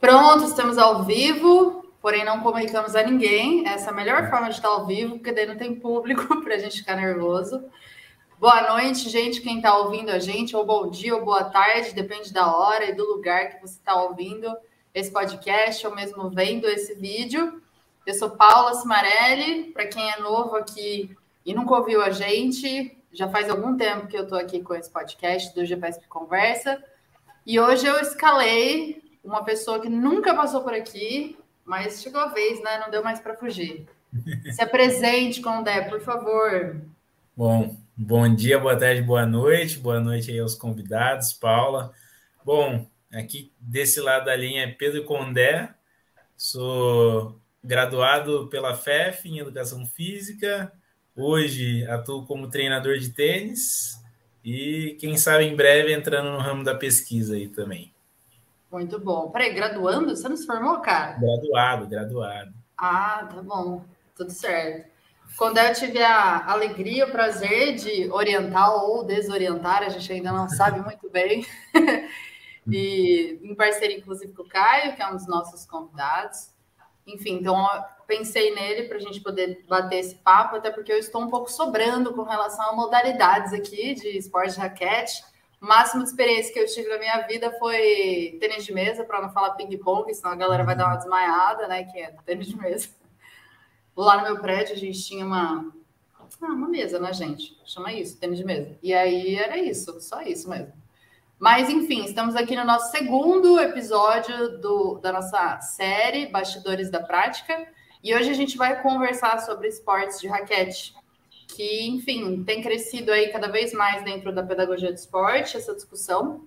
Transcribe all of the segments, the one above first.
Pronto, estamos ao vivo, porém não comunicamos a ninguém. Essa é a melhor forma de estar ao vivo, porque daí não tem público para a gente ficar nervoso. Boa noite, gente, quem está ouvindo a gente, ou bom dia ou boa tarde, depende da hora e do lugar que você está ouvindo esse podcast ou mesmo vendo esse vídeo. Eu sou Paula Cimarelli, para quem é novo aqui e nunca ouviu a gente, já faz algum tempo que eu estou aqui com esse podcast do GPS Conversa. E hoje eu escalei uma pessoa que nunca passou por aqui, mas chegou a vez, né? Não deu mais para fugir. Se apresente, Condé, por favor. Bom, bom dia, boa tarde, boa noite. Boa noite aí aos convidados, Paula. Bom, aqui desse lado da linha é Pedro Condé, sou graduado pela FEF em Educação Física, hoje atuo como treinador de tênis e, quem sabe, em breve entrando no ramo da pesquisa aí também. Muito bom. Peraí, graduando? Você não se formou, cara? Graduado, graduado. Ah, tá bom. Tudo certo. Quando eu tive a alegria, o prazer de orientar ou desorientar, a gente ainda não sabe muito bem. e em parceria, inclusive, com o Caio, que é um dos nossos convidados. Enfim, então pensei nele para a gente poder bater esse papo, até porque eu estou um pouco sobrando com relação a modalidades aqui de esporte de raquete. O máximo de experiência que eu tive na minha vida foi tênis de mesa, para não falar ping-pong, senão a galera vai dar uma desmaiada, né? Que é tênis de mesa. Lá no meu prédio a gente tinha uma, ah, uma mesa, né, gente? Chama isso, tênis de mesa. E aí era isso, só isso mesmo. Mas, enfim, estamos aqui no nosso segundo episódio do, da nossa série Bastidores da Prática. E hoje a gente vai conversar sobre esportes de raquete, que, enfim, tem crescido aí cada vez mais dentro da pedagogia do esporte, essa discussão.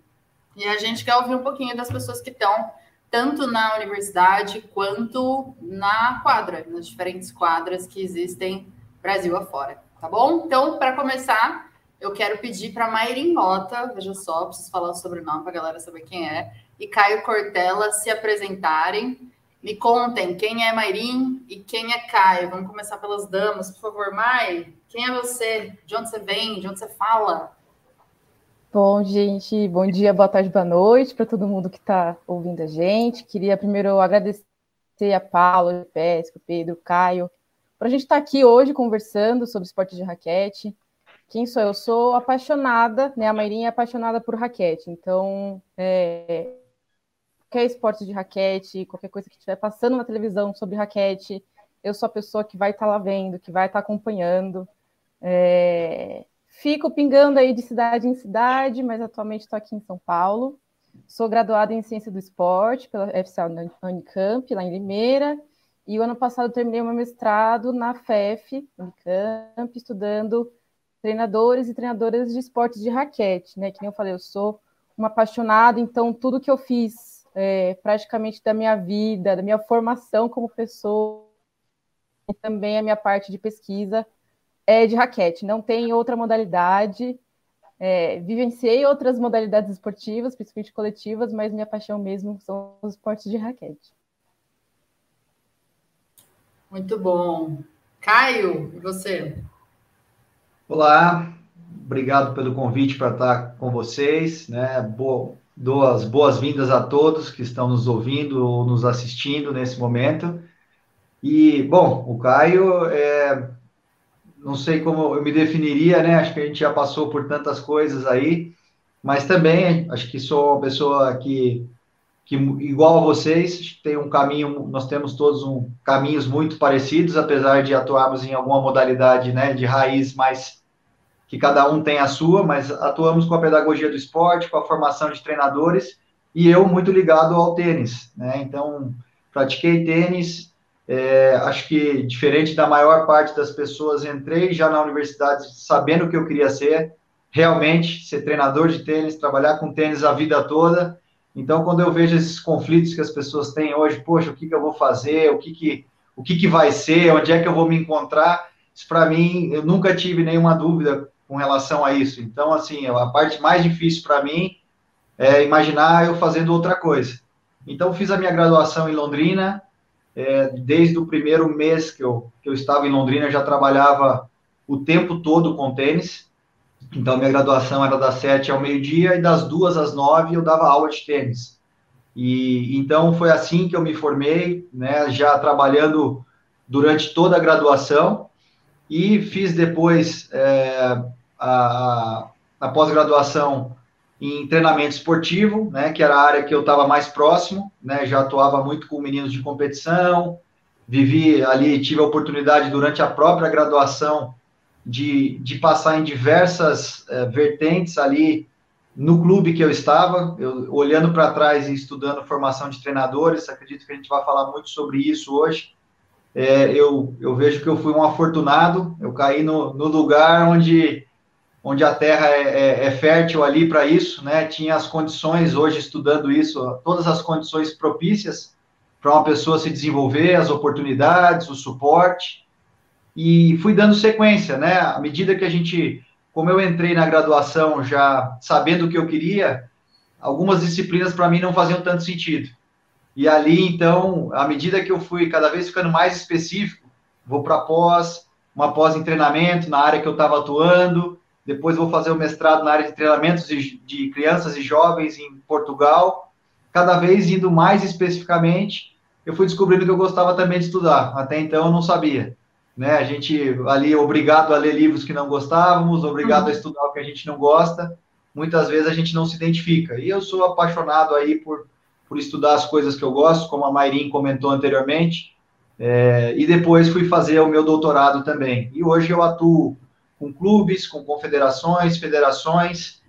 E a gente quer ouvir um pouquinho das pessoas que estão tanto na universidade quanto na quadra, nas diferentes quadras que existem Brasil afora, tá bom? Então, para começar, eu quero pedir para Mairin Mota, veja só, preciso falar o sobrenome para a galera saber quem é, e Caio Cortella se apresentarem. Me contem quem é Mairin e quem é Caio. Vamos começar pelas damas, por favor. Mai, quem é você? De onde você vem? De onde você fala? Bom, gente, bom dia, boa tarde, boa noite para todo mundo que está ouvindo a gente. Queria primeiro agradecer a Paula, o Pesco, o Pedro, o Caio, para a gente estar tá aqui hoje conversando sobre esporte de raquete. Quem sou eu? Sou apaixonada, né? A Mairinha é apaixonada por raquete, então é, qualquer esporte de raquete, qualquer coisa que estiver passando na televisão sobre raquete, eu sou a pessoa que vai estar tá lá vendo, que vai estar tá acompanhando. É, Fico pingando aí de cidade em cidade, mas atualmente estou aqui em São Paulo. Sou graduada em Ciência do Esporte pela FCA Unicamp, lá em Limeira, e o ano passado terminei meu mestrado na FEF, Unicamp, estudando treinadores e treinadoras de esportes de raquete, né? Que nem eu falei, eu sou uma apaixonada, então tudo que eu fiz é, praticamente da minha vida, da minha formação como pessoa, e também a minha parte de pesquisa é de raquete, não tem outra modalidade. É, vivenciei outras modalidades esportivas, principalmente coletivas, mas minha paixão mesmo são os esportes de raquete. Muito bom. Caio, e você? Olá, obrigado pelo convite para estar com vocês. Né? Boa, dou as boas-vindas a todos que estão nos ouvindo ou nos assistindo nesse momento. E, bom, o Caio é não sei como eu me definiria, né? Acho que a gente já passou por tantas coisas aí, mas também acho que sou uma pessoa que, que igual a vocês, tem um caminho, nós temos todos um, caminhos muito parecidos, apesar de atuarmos em alguma modalidade, né, de raiz mais que cada um tem a sua, mas atuamos com a pedagogia do esporte, com a formação de treinadores, e eu muito ligado ao tênis, né? Então, pratiquei tênis, é, acho que, diferente da maior parte das pessoas, entrei já na universidade sabendo o que eu queria ser, realmente, ser treinador de tênis, trabalhar com tênis a vida toda. Então, quando eu vejo esses conflitos que as pessoas têm hoje, poxa, o que, que eu vou fazer, o que, que, o que, que vai ser, onde é que eu vou me encontrar, isso para mim, eu nunca tive nenhuma dúvida com relação a isso. Então, assim, a parte mais difícil para mim é imaginar eu fazendo outra coisa. Então, fiz a minha graduação em Londrina, é, desde o primeiro mês que eu, que eu estava em Londrina, eu já trabalhava o tempo todo com tênis. Então, minha graduação era das sete ao meio-dia e das duas às nove eu dava aula de tênis. E então foi assim que eu me formei, né, já trabalhando durante toda a graduação e fiz depois é, a, a pós-graduação em treinamento esportivo, né, que era a área que eu estava mais próximo, né, já atuava muito com meninos de competição, vivi ali, tive a oportunidade durante a própria graduação de, de passar em diversas é, vertentes ali no clube que eu estava, eu, olhando para trás e estudando formação de treinadores, acredito que a gente vai falar muito sobre isso hoje. É, eu, eu vejo que eu fui um afortunado, eu caí no, no lugar onde, onde a terra é, é, é fértil ali para isso, né? Tinha as condições, hoje estudando isso, todas as condições propícias para uma pessoa se desenvolver, as oportunidades, o suporte e fui dando sequência, né? À medida que a gente, como eu entrei na graduação já sabendo o que eu queria, algumas disciplinas para mim não faziam tanto sentido. E ali, então, à medida que eu fui cada vez ficando mais específico, vou para pós, uma pós em treinamento na área que eu estava atuando, depois vou fazer o mestrado na área de treinamentos de, de crianças e jovens em Portugal, cada vez indo mais especificamente, eu fui descobrindo que eu gostava também de estudar. Até então eu não sabia né? A gente ali obrigado a ler livros que não gostávamos, obrigado uhum. a estudar o que a gente não gosta. Muitas vezes a gente não se identifica. E eu sou apaixonado aí por, por estudar as coisas que eu gosto, como a Mairin comentou anteriormente. É, e depois fui fazer o meu doutorado também. E hoje eu atuo com clubes, com confederações, federações,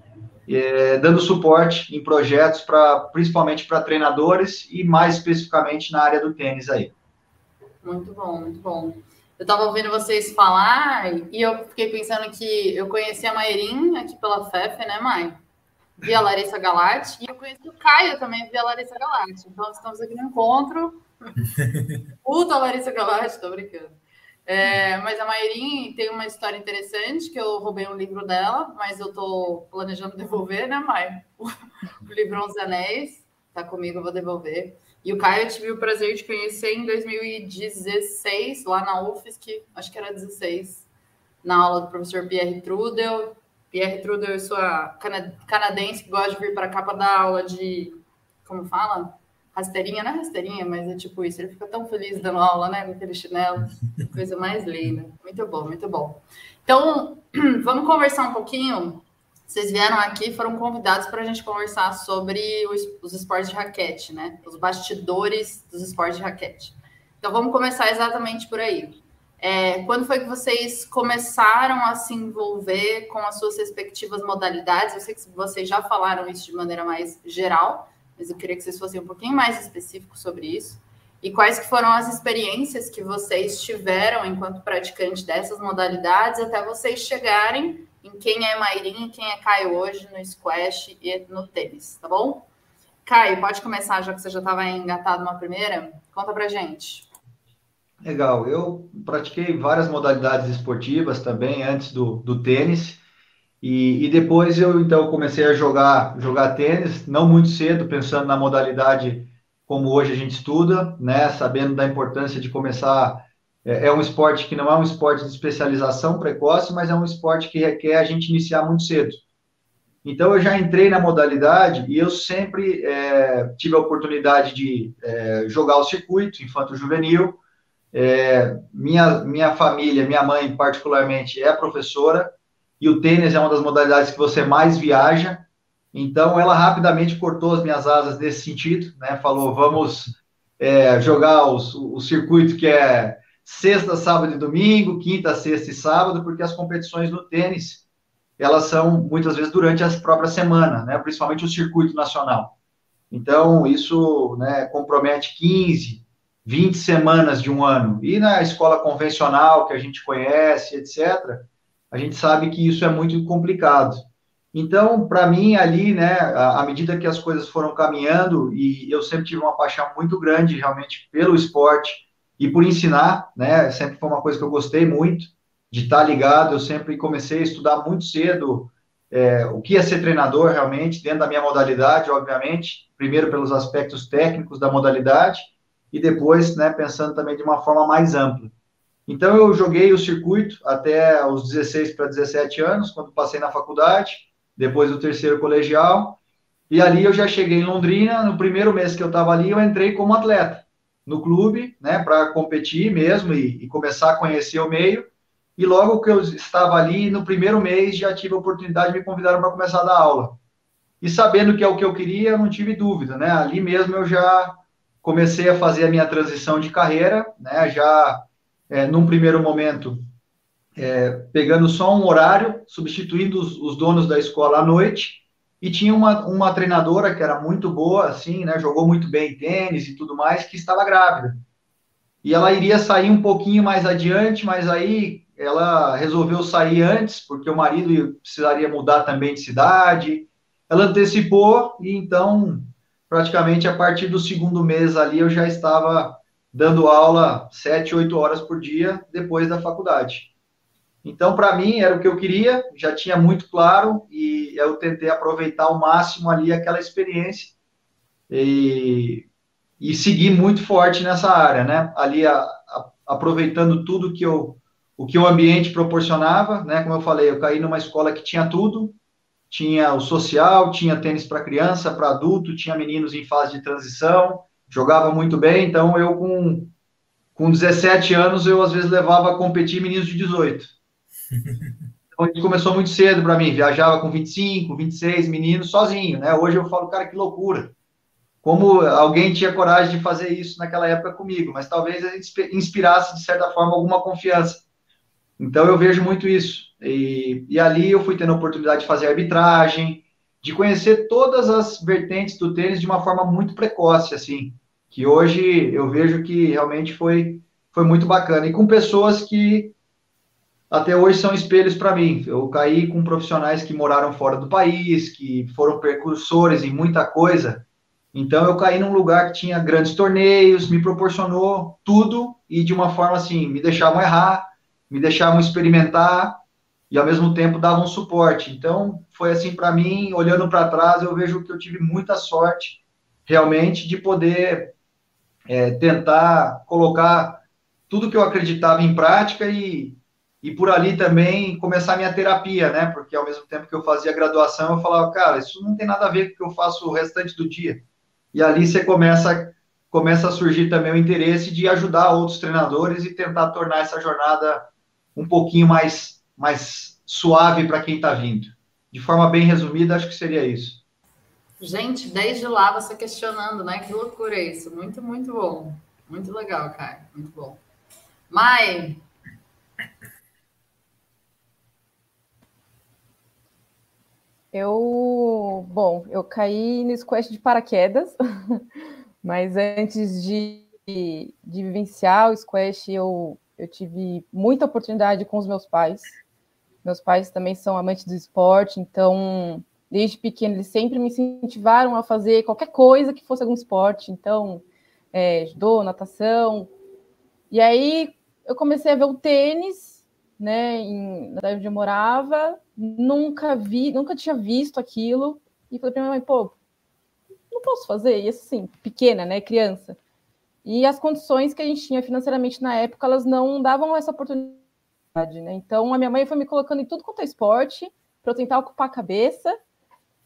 é, dando suporte em projetos para principalmente para treinadores e mais especificamente na área do tênis aí. Muito bom, muito bom. Eu estava ouvindo vocês falar e eu fiquei pensando que eu conheci a Mairin aqui pela FEF, né, Mai? Via Larissa Galati. E eu conheci o Caio também via Larissa Galati. Então, estamos aqui no encontro. Puta Larissa Galati, tô brincando. É, mas a Mairin tem uma história interessante, que eu roubei um livro dela, mas eu tô planejando devolver, né, Mai? O livro Onze Anéis. Tá comigo, eu vou devolver. E o Caio eu tive o prazer de conhecer em 2016, lá na UFSC, acho que era 16, na aula do professor Pierre Trudel. Pierre Trudel, eu sou canadense que gosta de vir para cá para dar aula de. Como fala? Rasteirinha, não é rasteirinha, mas é tipo isso. Ele fica tão feliz dando aula, né? Com aquele chinelo. Coisa mais linda. Muito bom, muito bom. Então, vamos conversar um pouquinho vocês vieram aqui foram convidados para a gente conversar sobre os, os, esportes de raquete, né? Os bastidores dos esportes de raquete. Então vamos começar exatamente por aí. É, quando foi que vocês começaram a se envolver com as suas respectivas modalidades? Eu sei que vocês já falaram isso de maneira mais geral, mas eu queria que vocês fossem um pouquinho mais específicos sobre isso. E quais que foram as experiências que vocês tiveram enquanto praticante dessas modalidades até vocês chegarem em quem é Mairinha e quem é Caio hoje no squash e no tênis, tá bom? Caio, pode começar, já que você já estava engatado numa primeira. Conta pra gente. Legal, eu pratiquei várias modalidades esportivas também antes do, do tênis. E, e, depois eu então comecei a jogar jogar tênis, não muito cedo, pensando na modalidade como hoje a gente estuda, né, sabendo da importância de começar é, é um esporte que não é um esporte de especialização precoce, mas é um esporte que requer a gente iniciar muito cedo. Então, eu já entrei na modalidade e eu sempre é, tive a oportunidade de é, jogar o circuito infanto-juvenil. É, minha, minha família, minha mãe particularmente, é professora e o tênis é uma das modalidades que você mais viaja. Então, ela rapidamente cortou as minhas asas nesse sentido, né? Falou, vamos é, jogar os, o circuito que é sexta, sábado e domingo, quinta, sexta e sábado, porque as competições no tênis, elas são muitas vezes durante a própria semana, né, principalmente o circuito nacional. Então, isso né, compromete 15, 20 semanas de um ano. E na escola convencional, que a gente conhece, etc., a gente sabe que isso é muito complicado. Então, para mim, ali, né, à medida que as coisas foram caminhando, e eu sempre tive uma paixão muito grande, realmente, pelo esporte, e por ensinar, né? Sempre foi uma coisa que eu gostei muito de estar ligado. Eu sempre comecei a estudar muito cedo é, o que é ser treinador realmente, dentro da minha modalidade, obviamente. Primeiro pelos aspectos técnicos da modalidade e depois, né, pensando também de uma forma mais ampla. Então eu joguei o circuito até os 16 para 17 anos, quando passei na faculdade, depois do terceiro colegial, e ali eu já cheguei em Londrina, no primeiro mês que eu estava ali, eu entrei como atleta no clube, né, para competir mesmo e, e, começar a conhecer o meio. E logo que eu estava ali, no primeiro mês, já tive a oportunidade, me convidaram para começar a dar aula. E sabendo que é o que eu queria, eu não tive dúvida, né? Ali mesmo eu já comecei a fazer a minha transição de carreira, né? Já é, num primeiro momento é, pegando só um horário, substituindo os, os, donos da escola à noite, e tinha uma, uma treinadora que era muito boa, assim, né? Jogou muito bem tênis e tudo mais, que estava grávida. E ela iria sair um pouquinho mais adiante, mas aí ela resolveu sair antes, porque o marido precisaria mudar também de cidade. Ela antecipou e então, praticamente a partir do segundo mês ali, eu já estava dando aula sete, oito horas por dia depois da faculdade. Então, para mim, era o que eu queria, já tinha muito claro, e eu tentei aproveitar ao máximo ali aquela experiência e, e seguir muito forte nessa área, né? Ali, a, a, aproveitando tudo que eu, o que o ambiente proporcionava, né? Como eu falei, eu caí numa escola que tinha tudo, tinha o social, tinha tênis para criança, para adulto, tinha meninos em fase de transição, jogava muito bem, então eu com, com 17 anos, eu às vezes levava a competir meninos de 18. Então, gente começou muito cedo para mim, viajava com 25, 26 meninos sozinho, né? Hoje eu falo, cara, que loucura. Como alguém tinha coragem de fazer isso naquela época comigo, mas talvez a gente inspirasse, de certa forma, alguma confiança. Então eu vejo muito isso. E, e ali eu fui tendo a oportunidade de fazer arbitragem, de conhecer todas as vertentes do tênis de uma forma muito precoce, assim, que hoje eu vejo que realmente foi, foi muito bacana. E com pessoas que até hoje são espelhos para mim. Eu caí com profissionais que moraram fora do país, que foram precursores em muita coisa. Então eu caí num lugar que tinha grandes torneios, me proporcionou tudo e de uma forma assim, me deixavam errar, me deixavam experimentar e ao mesmo tempo davam suporte. Então foi assim para mim, olhando para trás, eu vejo que eu tive muita sorte realmente de poder é, tentar colocar tudo que eu acreditava em prática e e por ali também começar minha terapia, né? Porque ao mesmo tempo que eu fazia graduação, eu falava, cara, isso não tem nada a ver com o que eu faço o restante do dia. E ali você começa começa a surgir também o interesse de ajudar outros treinadores e tentar tornar essa jornada um pouquinho mais mais suave para quem está vindo. De forma bem resumida, acho que seria isso. Gente, desde lá você questionando, né? Que loucura isso. Muito, muito bom. Muito legal, cara. Muito bom. Mai, Eu, bom, eu caí no squash de paraquedas, mas antes de, de vivenciar o squash, eu, eu tive muita oportunidade com os meus pais. Meus pais também são amantes do esporte, então, desde pequeno, eles sempre me incentivaram a fazer qualquer coisa que fosse algum esporte. Então, é, judô, natação. E aí, eu comecei a ver o tênis né, em, na onde eu morava, nunca vi, nunca tinha visto aquilo, e falei para minha mãe, pô, não posso fazer, e assim, pequena, né, criança. E as condições que a gente tinha financeiramente na época, elas não davam essa oportunidade, né? Então a minha mãe foi me colocando em tudo quanto é esporte, para eu tentar ocupar a cabeça,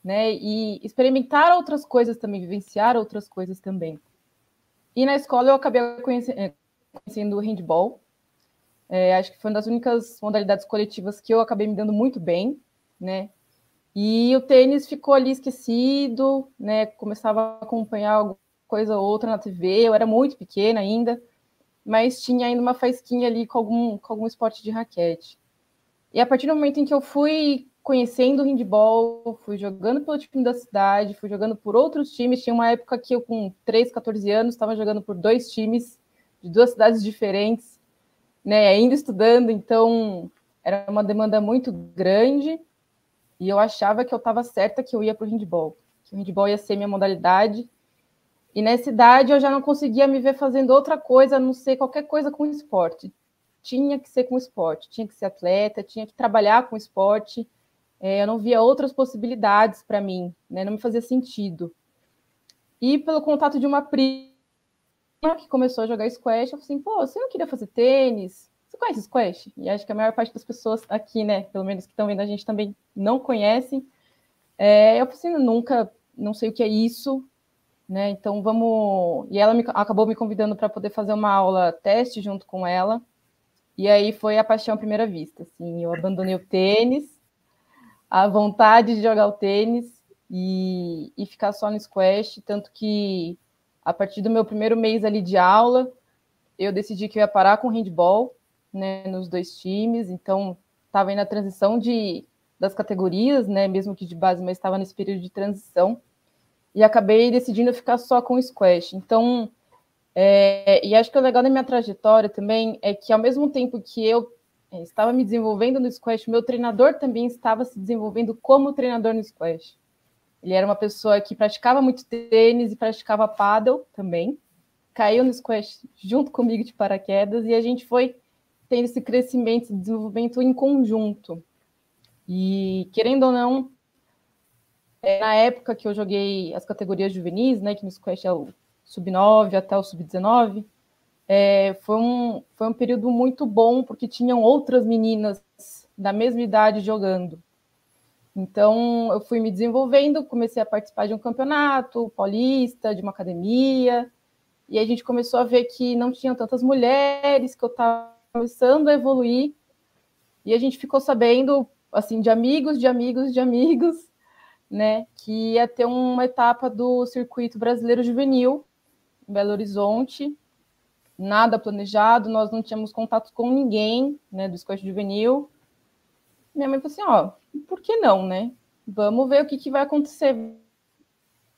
né, e experimentar outras coisas também, vivenciar outras coisas também. E na escola eu acabei conhecendo, conhecendo o handball, é, acho que foi uma das únicas modalidades coletivas que eu acabei me dando muito bem, né? E o tênis ficou ali esquecido, né? Começava a acompanhar alguma coisa ou outra na TV, eu era muito pequena ainda, mas tinha ainda uma faisquinha ali com algum, com algum esporte de raquete. E a partir do momento em que eu fui conhecendo o handball, fui jogando pelo time da cidade, fui jogando por outros times. Tinha uma época que eu, com 3, 14 anos, estava jogando por dois times de duas cidades diferentes né, ainda estudando, então era uma demanda muito grande e eu achava que eu estava certa que eu ia para o handball, que o handball ia ser minha modalidade. E nessa idade eu já não conseguia me ver fazendo outra coisa, a não ser qualquer coisa com esporte. Tinha que ser com esporte, tinha que ser atleta, tinha que trabalhar com esporte. É, eu não via outras possibilidades para mim, né? não me fazia sentido. E pelo contato de uma prima que começou a jogar squash, eu falei assim, pô, você não queria fazer tênis? Você conhece Squash? E acho que a maior parte das pessoas aqui, né, pelo menos que estão vendo a gente também não conhecem. É, eu falei assim, nunca, não sei o que é isso, né? Então vamos. E ela me, acabou me convidando para poder fazer uma aula teste junto com ela. E aí foi a paixão à primeira vista. Assim, eu abandonei o tênis, a vontade de jogar o tênis e, e ficar só no squash, tanto que a partir do meu primeiro mês ali de aula, eu decidi que eu ia parar com handball, né, nos dois times, então estava aí na transição de, das categorias, né, mesmo que de base, mas estava nesse período de transição, e acabei decidindo ficar só com o squash. Então, é, e acho que o legal da minha trajetória também é que, ao mesmo tempo que eu estava me desenvolvendo no squash, meu treinador também estava se desenvolvendo como treinador no squash. Ele era uma pessoa que praticava muito tênis e praticava paddle também. Caiu no squash junto comigo de paraquedas e a gente foi tendo esse crescimento, esse desenvolvimento em conjunto. E querendo ou não, é, na época que eu joguei as categorias juvenis, né, que no squash é o sub-9 até o sub-19, é, foi, um, foi um período muito bom, porque tinham outras meninas da mesma idade jogando. Então, eu fui me desenvolvendo, comecei a participar de um campeonato paulista, de uma academia, e a gente começou a ver que não tinham tantas mulheres, que eu estava começando a evoluir, e a gente ficou sabendo, assim, de amigos, de amigos, de amigos, né, que ia ter uma etapa do circuito brasileiro juvenil em Belo Horizonte, nada planejado, nós não tínhamos contato com ninguém, né, do esporte juvenil. Minha mãe falou assim, ó, por que não, né? Vamos ver o que, que vai acontecer.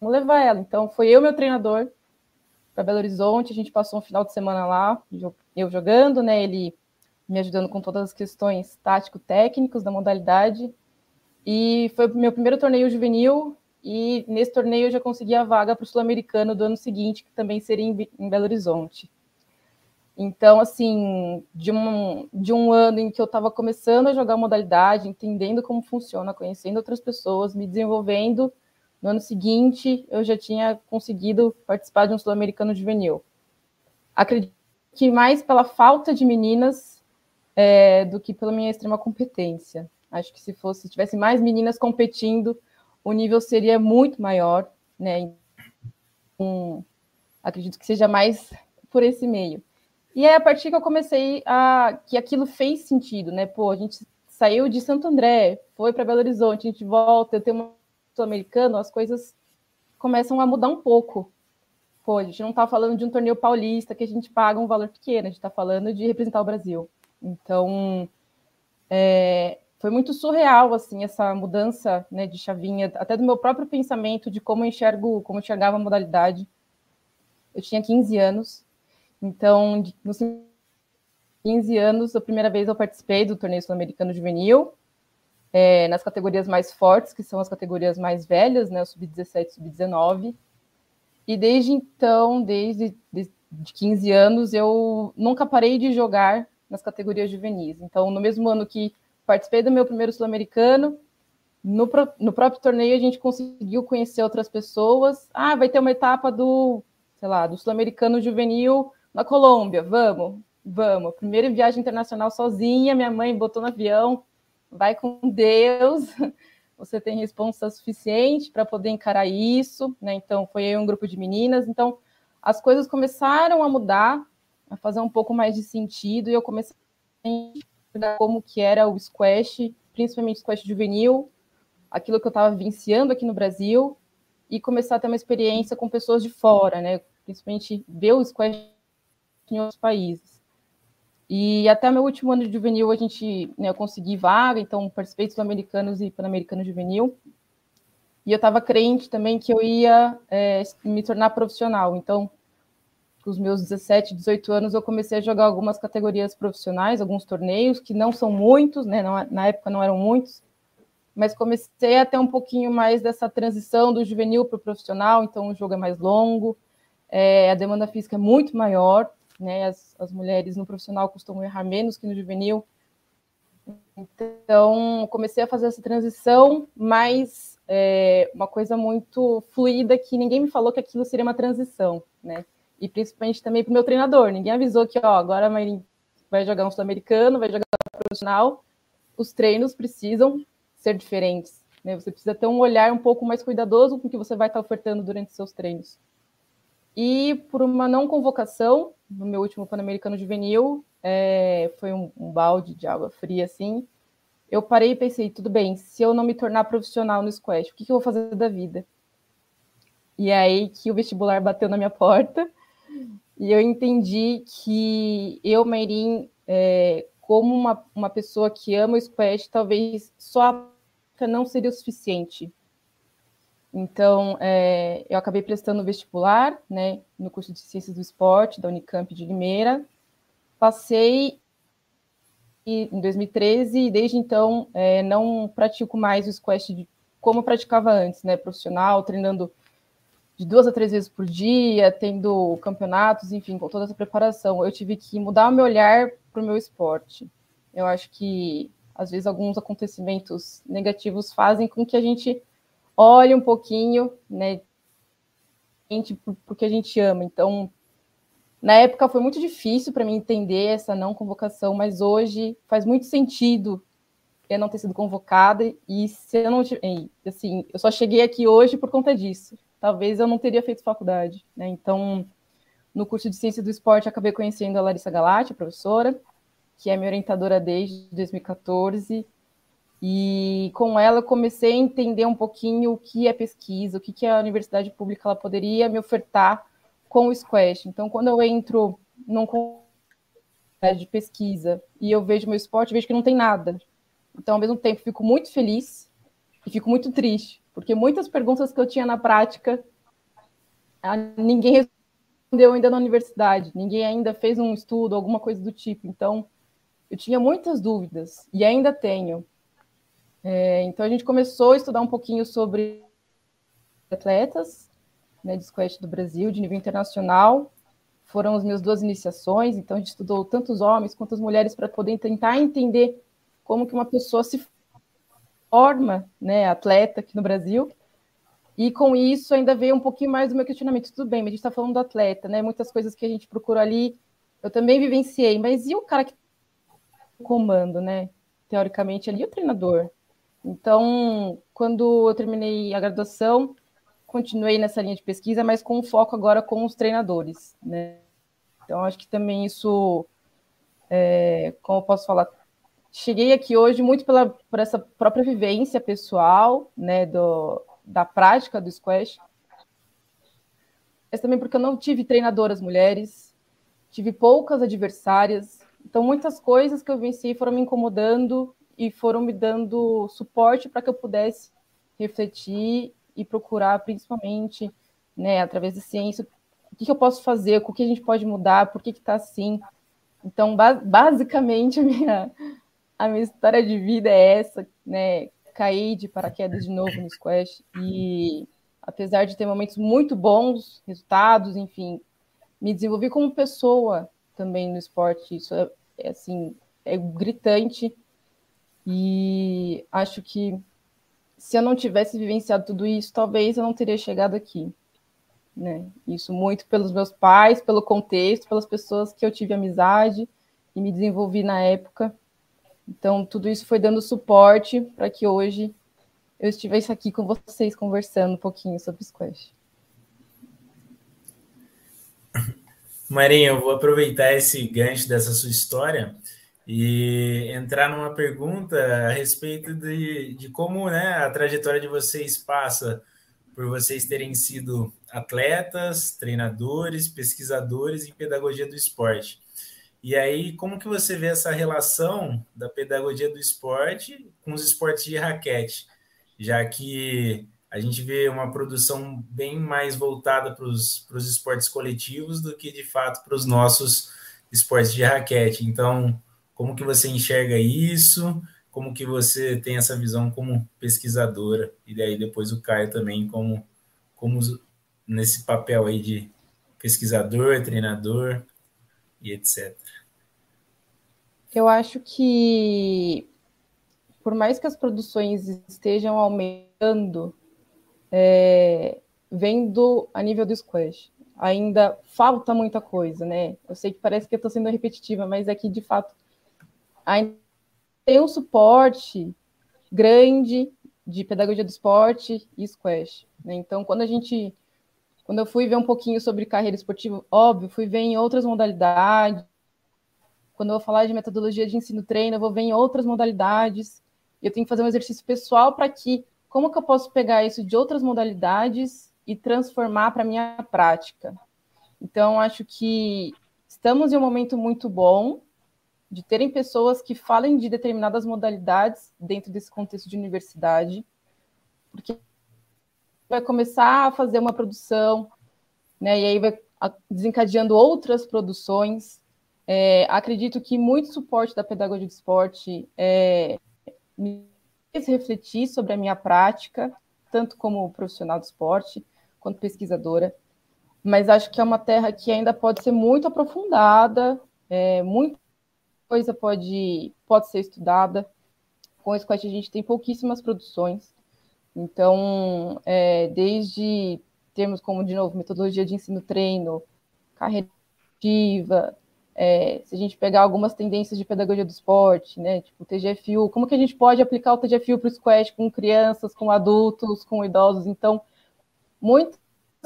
Vamos levar ela. Então, foi eu, meu treinador, para Belo Horizonte. A gente passou um final de semana lá, eu jogando, né? Ele me ajudando com todas as questões tático-técnicos da modalidade. E foi o meu primeiro torneio juvenil. E nesse torneio eu já consegui a vaga para o Sul-Americano do ano seguinte, que também seria em Belo Horizonte. Então, assim, de um, de um ano em que eu estava começando a jogar modalidade, entendendo como funciona, conhecendo outras pessoas, me desenvolvendo, no ano seguinte eu já tinha conseguido participar de um Sul-Americano juvenil. Acredito que mais pela falta de meninas é, do que pela minha extrema competência. Acho que se fosse, se tivesse mais meninas competindo, o nível seria muito maior, né? Um, acredito que seja mais por esse meio. E é a partir que eu comecei a que aquilo fez sentido, né? Pô, a gente saiu de Santo André, foi para Belo Horizonte, a gente volta, eu tenho um sul-americano, as coisas começam a mudar um pouco. Pô, a gente não está falando de um torneio paulista que a gente paga um valor pequeno, a gente está falando de representar o Brasil. Então, é, foi muito surreal assim essa mudança né, de chavinha, até do meu próprio pensamento de como eu enxergo, como eu enxergava a modalidade. Eu tinha 15 anos então, nos 15 anos, a primeira vez eu participei do torneio sul-americano juvenil, é, nas categorias mais fortes, que são as categorias mais velhas, né, sub-17 sub-19. E desde então, desde de, de 15 anos, eu nunca parei de jogar nas categorias juvenis. Então, no mesmo ano que participei do meu primeiro sul-americano, no, no próprio torneio a gente conseguiu conhecer outras pessoas. Ah, vai ter uma etapa do, sei lá, do sul-americano juvenil na Colômbia, vamos, vamos. Primeira viagem internacional sozinha, minha mãe botou no avião, vai com Deus, você tem responsa suficiente para poder encarar isso, né? Então, foi aí um grupo de meninas. Então, as coisas começaram a mudar, a fazer um pouco mais de sentido, e eu comecei a entender como que era o squash, principalmente squash juvenil, aquilo que eu estava vivenciando aqui no Brasil, e começar a ter uma experiência com pessoas de fora, né? Principalmente ver o squash em outros países. E até meu último ano de juvenil a gente, né, eu consegui vaga, então participei dos americanos e pan-americano juvenil. E eu estava crente também que eu ia é, me tornar profissional. Então, com os meus 17, 18 anos, eu comecei a jogar algumas categorias profissionais, alguns torneios, que não são muitos, né? Não, na época não eram muitos, mas comecei a ter um pouquinho mais dessa transição do juvenil para o profissional, então o jogo é mais longo, é, a demanda física é muito maior, né? As, as mulheres no profissional costumam errar menos que no juvenil. Então, comecei a fazer essa transição, mas é, uma coisa muito fluida que ninguém me falou que aquilo seria uma transição, né? E principalmente também para o meu treinador. Ninguém avisou que, ó, agora vai jogar um sul-americano, vai jogar um profissional, os treinos precisam ser diferentes. Né? Você precisa ter um olhar um pouco mais cuidadoso com o que você vai estar ofertando durante seus treinos. E por uma não convocação, no meu último Pan-Americano Juvenil, é, foi um, um, balde de água fria, assim. Eu parei e pensei, tudo bem, se eu não me tornar profissional no squash, o que, que eu vou fazer da vida? E é aí que o vestibular bateu na minha porta e eu entendi que eu, Meirin, é, como uma, uma pessoa que ama o squash, talvez só a não seria o suficiente. Então, é, eu acabei prestando vestibular, né, no curso de Ciências do Esporte da Unicamp de Limeira. Passei em 2013 e desde então é, não pratico mais o squash de, como praticava antes, né, profissional, treinando de duas a três vezes por dia, tendo campeonatos, enfim, com toda essa preparação. Eu tive que mudar o meu olhar para o meu esporte. Eu acho que, às vezes, alguns acontecimentos negativos fazem com que a gente olhe um pouquinho, né, porque a gente ama. Então, na época foi muito difícil para mim entender essa não convocação, mas hoje faz muito sentido eu não ter sido convocada e se eu não assim, eu só cheguei aqui hoje por conta disso talvez eu não teria feito faculdade. Né? Então, no curso de Ciência do Esporte, acabei conhecendo a Larissa Galati, a professora, que é minha orientadora desde 2014. E com ela comecei a entender um pouquinho o que é pesquisa, o que, que a universidade pública ela poderia me ofertar com o Squash. Então, quando eu entro num de pesquisa e eu vejo meu esporte, vejo que não tem nada. Então, ao mesmo tempo, fico muito feliz e fico muito triste, porque muitas perguntas que eu tinha na prática, ninguém respondeu ainda na universidade, ninguém ainda fez um estudo, alguma coisa do tipo. Então, eu tinha muitas dúvidas e ainda tenho. É, então, a gente começou a estudar um pouquinho sobre atletas né, de squash do Brasil, de nível internacional. Foram as minhas duas iniciações, então a gente estudou tanto os homens quanto as mulheres para poder tentar entender como que uma pessoa se forma, né, atleta aqui no Brasil. E com isso ainda veio um pouquinho mais do meu questionamento. Tudo bem, mas a gente está falando do atleta, né? Muitas coisas que a gente procura ali, eu também vivenciei. Mas e o cara que tá comando, né? Teoricamente ali, o treinador. Então, quando eu terminei a graduação, continuei nessa linha de pesquisa, mas com foco agora com os treinadores, né? Então, acho que também isso, é, como eu posso falar, cheguei aqui hoje muito pela, por essa própria vivência pessoal, né, do, da prática do squash, mas também porque eu não tive treinadoras mulheres, tive poucas adversárias, então muitas coisas que eu venci foram me incomodando e foram me dando suporte para que eu pudesse refletir e procurar, principalmente, né, através da ciência, o que, que eu posso fazer, o que a gente pode mudar, por que está assim. Então, ba basicamente, a minha, a minha história de vida é essa, né? Caí de paraquedas de novo no squash e apesar de ter momentos muito bons, resultados, enfim, me desenvolvi como pessoa também no esporte. Isso é, é assim, é gritante e acho que se eu não tivesse vivenciado tudo isso, talvez eu não teria chegado aqui. Né? Isso muito pelos meus pais, pelo contexto, pelas pessoas que eu tive amizade e me desenvolvi na época. Então, tudo isso foi dando suporte para que hoje eu estivesse aqui com vocês conversando um pouquinho sobre squash. Marinha, eu vou aproveitar esse gancho dessa sua história e entrar numa pergunta a respeito de, de como né, a trajetória de vocês passa por vocês terem sido atletas, treinadores, pesquisadores em pedagogia do esporte. E aí, como que você vê essa relação da pedagogia do esporte com os esportes de raquete? Já que a gente vê uma produção bem mais voltada para os esportes coletivos do que, de fato, para os nossos esportes de raquete. Então, como que você enxerga isso? Como que você tem essa visão como pesquisadora? E daí depois o Caio também como, como nesse papel aí de pesquisador, treinador e etc. Eu acho que, por mais que as produções estejam aumentando, é, vendo a nível do squash. ainda falta muita coisa, né? Eu sei que parece que eu estou sendo repetitiva, mas é que, de fato, ainda tem um suporte grande de pedagogia do esporte e squash. Né? Então, quando a gente, quando eu fui ver um pouquinho sobre carreira esportiva, óbvio, fui ver em outras modalidades. Quando eu vou falar de metodologia de ensino-treino, eu vou ver em outras modalidades. Eu tenho que fazer um exercício pessoal para que, como que eu posso pegar isso de outras modalidades e transformar para minha prática. Então, acho que estamos em um momento muito bom de terem pessoas que falem de determinadas modalidades dentro desse contexto de universidade, porque vai começar a fazer uma produção, né, e aí vai desencadeando outras produções. É, acredito que muito suporte da pedagogia de esporte é, me fez refletir sobre a minha prática, tanto como profissional de esporte, quanto pesquisadora, mas acho que é uma terra que ainda pode ser muito aprofundada, é, muita coisa pode, pode ser estudada. Com o Squash a gente tem pouquíssimas produções, então, é, desde termos como, de novo, metodologia de ensino-treino, carreira é, se a gente pegar algumas tendências de pedagogia do esporte, né, tipo o TGFU, como que a gente pode aplicar o TGFU para o squash com crianças, com adultos, com idosos? Então, muitas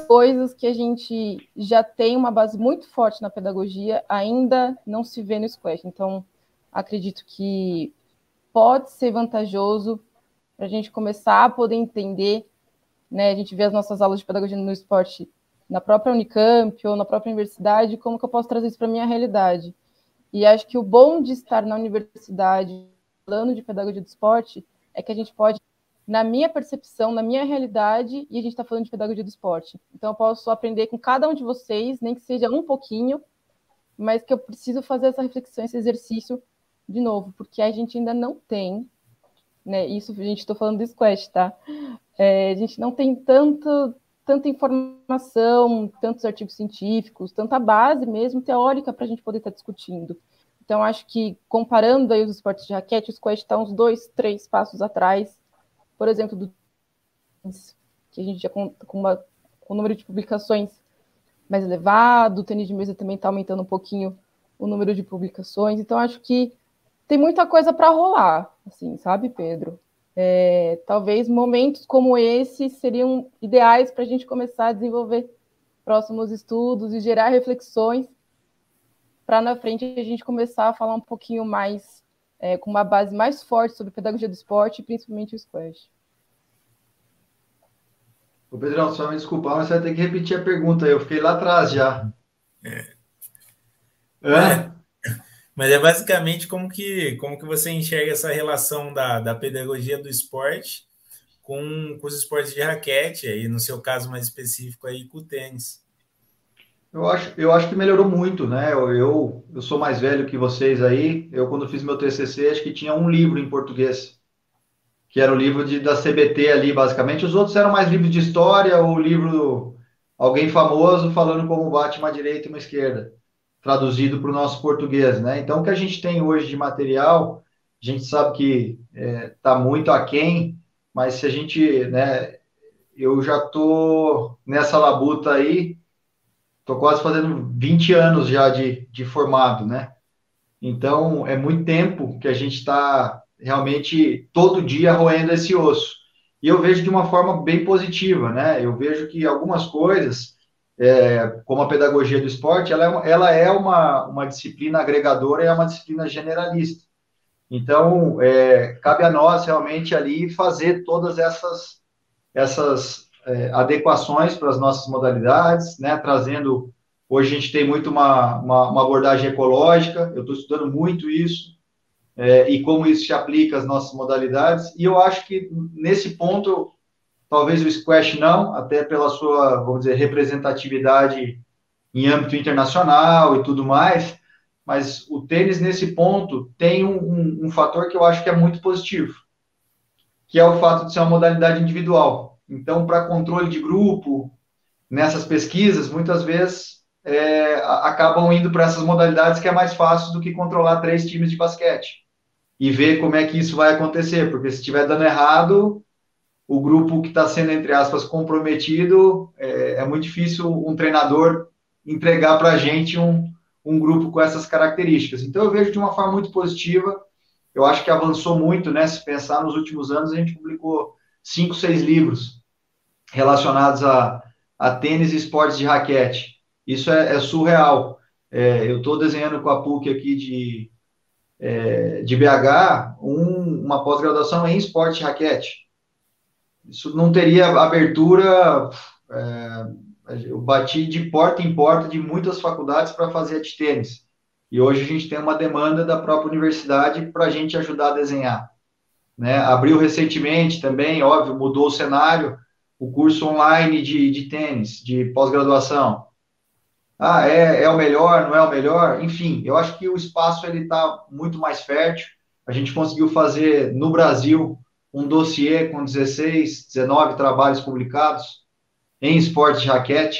coisas que a gente já tem uma base muito forte na pedagogia ainda não se vê no squash. Então, acredito que pode ser vantajoso para a gente começar a poder entender, né? A gente vê as nossas aulas de pedagogia no esporte na própria Unicamp ou na própria universidade, como que eu posso trazer isso para a minha realidade? E acho que o bom de estar na universidade falando de pedagogia do esporte é que a gente pode na minha percepção, na minha realidade, e a gente está falando de pedagogia do esporte. Então, eu posso aprender com cada um de vocês, nem que seja um pouquinho, mas que eu preciso fazer essa reflexão, esse exercício de novo, porque a gente ainda não tem, né? Isso a gente estou falando do squash, tá? É, a gente não tem tanto, tanta informação, tantos artigos científicos, tanta base mesmo teórica para a gente poder estar tá discutindo. Então, acho que comparando aí os esportes de raquete, o squash está uns dois, três passos atrás por exemplo, do que a gente já conta com, uma, um número de publicações mais elevado, o tênis de mesa também está aumentando um pouquinho o número de publicações, então acho que tem muita coisa para rolar, assim, sabe, Pedro? É, talvez momentos como esse seriam ideais para a gente começar a desenvolver próximos estudos e gerar reflexões para na frente a gente começar a falar um pouquinho mais é, com uma base mais forte sobre pedagogia do esporte, principalmente o squash. Ô Pedrão, só me desculpar, mas você vai ter que repetir a pergunta. Eu fiquei lá atrás já. É. É. Mas é basicamente como que, como que você enxerga essa relação da, da pedagogia do esporte com, com os esportes de raquete, aí no seu caso mais específico aí com o tênis. Eu acho, eu acho que melhorou muito, né? Eu, eu, eu sou mais velho que vocês aí. Eu, quando fiz meu TCC, acho que tinha um livro em português, que era o livro de, da CBT ali, basicamente. Os outros eram mais livros de história ou livro alguém famoso falando como bate uma direita e uma esquerda, traduzido para o nosso português, né? Então, o que a gente tem hoje de material, a gente sabe que está é, tá muito aquém, mas se a gente, né? Eu já estou nessa labuta aí Estou quase fazendo 20 anos já de, de formado, né? Então, é muito tempo que a gente está realmente todo dia roendo esse osso. E eu vejo de uma forma bem positiva, né? Eu vejo que algumas coisas, é, como a pedagogia do esporte, ela é, uma, ela é uma, uma disciplina agregadora e é uma disciplina generalista. Então, é, cabe a nós realmente ali fazer todas essas, essas é, adequações para as nossas modalidades, né, trazendo, hoje a gente tem muito uma, uma, uma abordagem ecológica, eu estou estudando muito isso, é, e como isso se aplica às nossas modalidades, e eu acho que nesse ponto, talvez o squash não, até pela sua, vamos dizer, representatividade em âmbito internacional e tudo mais, mas o tênis nesse ponto tem um, um, um fator que eu acho que é muito positivo, que é o fato de ser uma modalidade individual. Então, para controle de grupo, nessas pesquisas, muitas vezes é, acabam indo para essas modalidades que é mais fácil do que controlar três times de basquete e ver como é que isso vai acontecer, porque se estiver dando errado, o grupo que está sendo, entre aspas, comprometido, é, é, muito difícil um treinador entregar para a gente um, um grupo com essas características. Então, eu vejo de uma forma muito positiva. Eu acho que avançou muito, né? Se pensar nos últimos anos, a gente publicou cinco, seis livros relacionados a, a tênis e esportes de raquete. Isso é, é surreal. É, eu estou desenhando com a PUC aqui de, é, de BH um, uma pós-graduação em esporte de raquete. Isso não teria abertura. É, eu bati de porta em porta de muitas faculdades para fazer de tênis. E hoje a gente tem uma demanda da própria universidade para a gente ajudar a desenhar. Né? Abriu recentemente também, óbvio, mudou o cenário, o curso online de, de tênis, de pós-graduação. Ah, é, é o melhor, não é o melhor? Enfim, eu acho que o espaço ele está muito mais fértil. A gente conseguiu fazer no Brasil um dossiê com 16, 19 trabalhos publicados em esporte de raquete.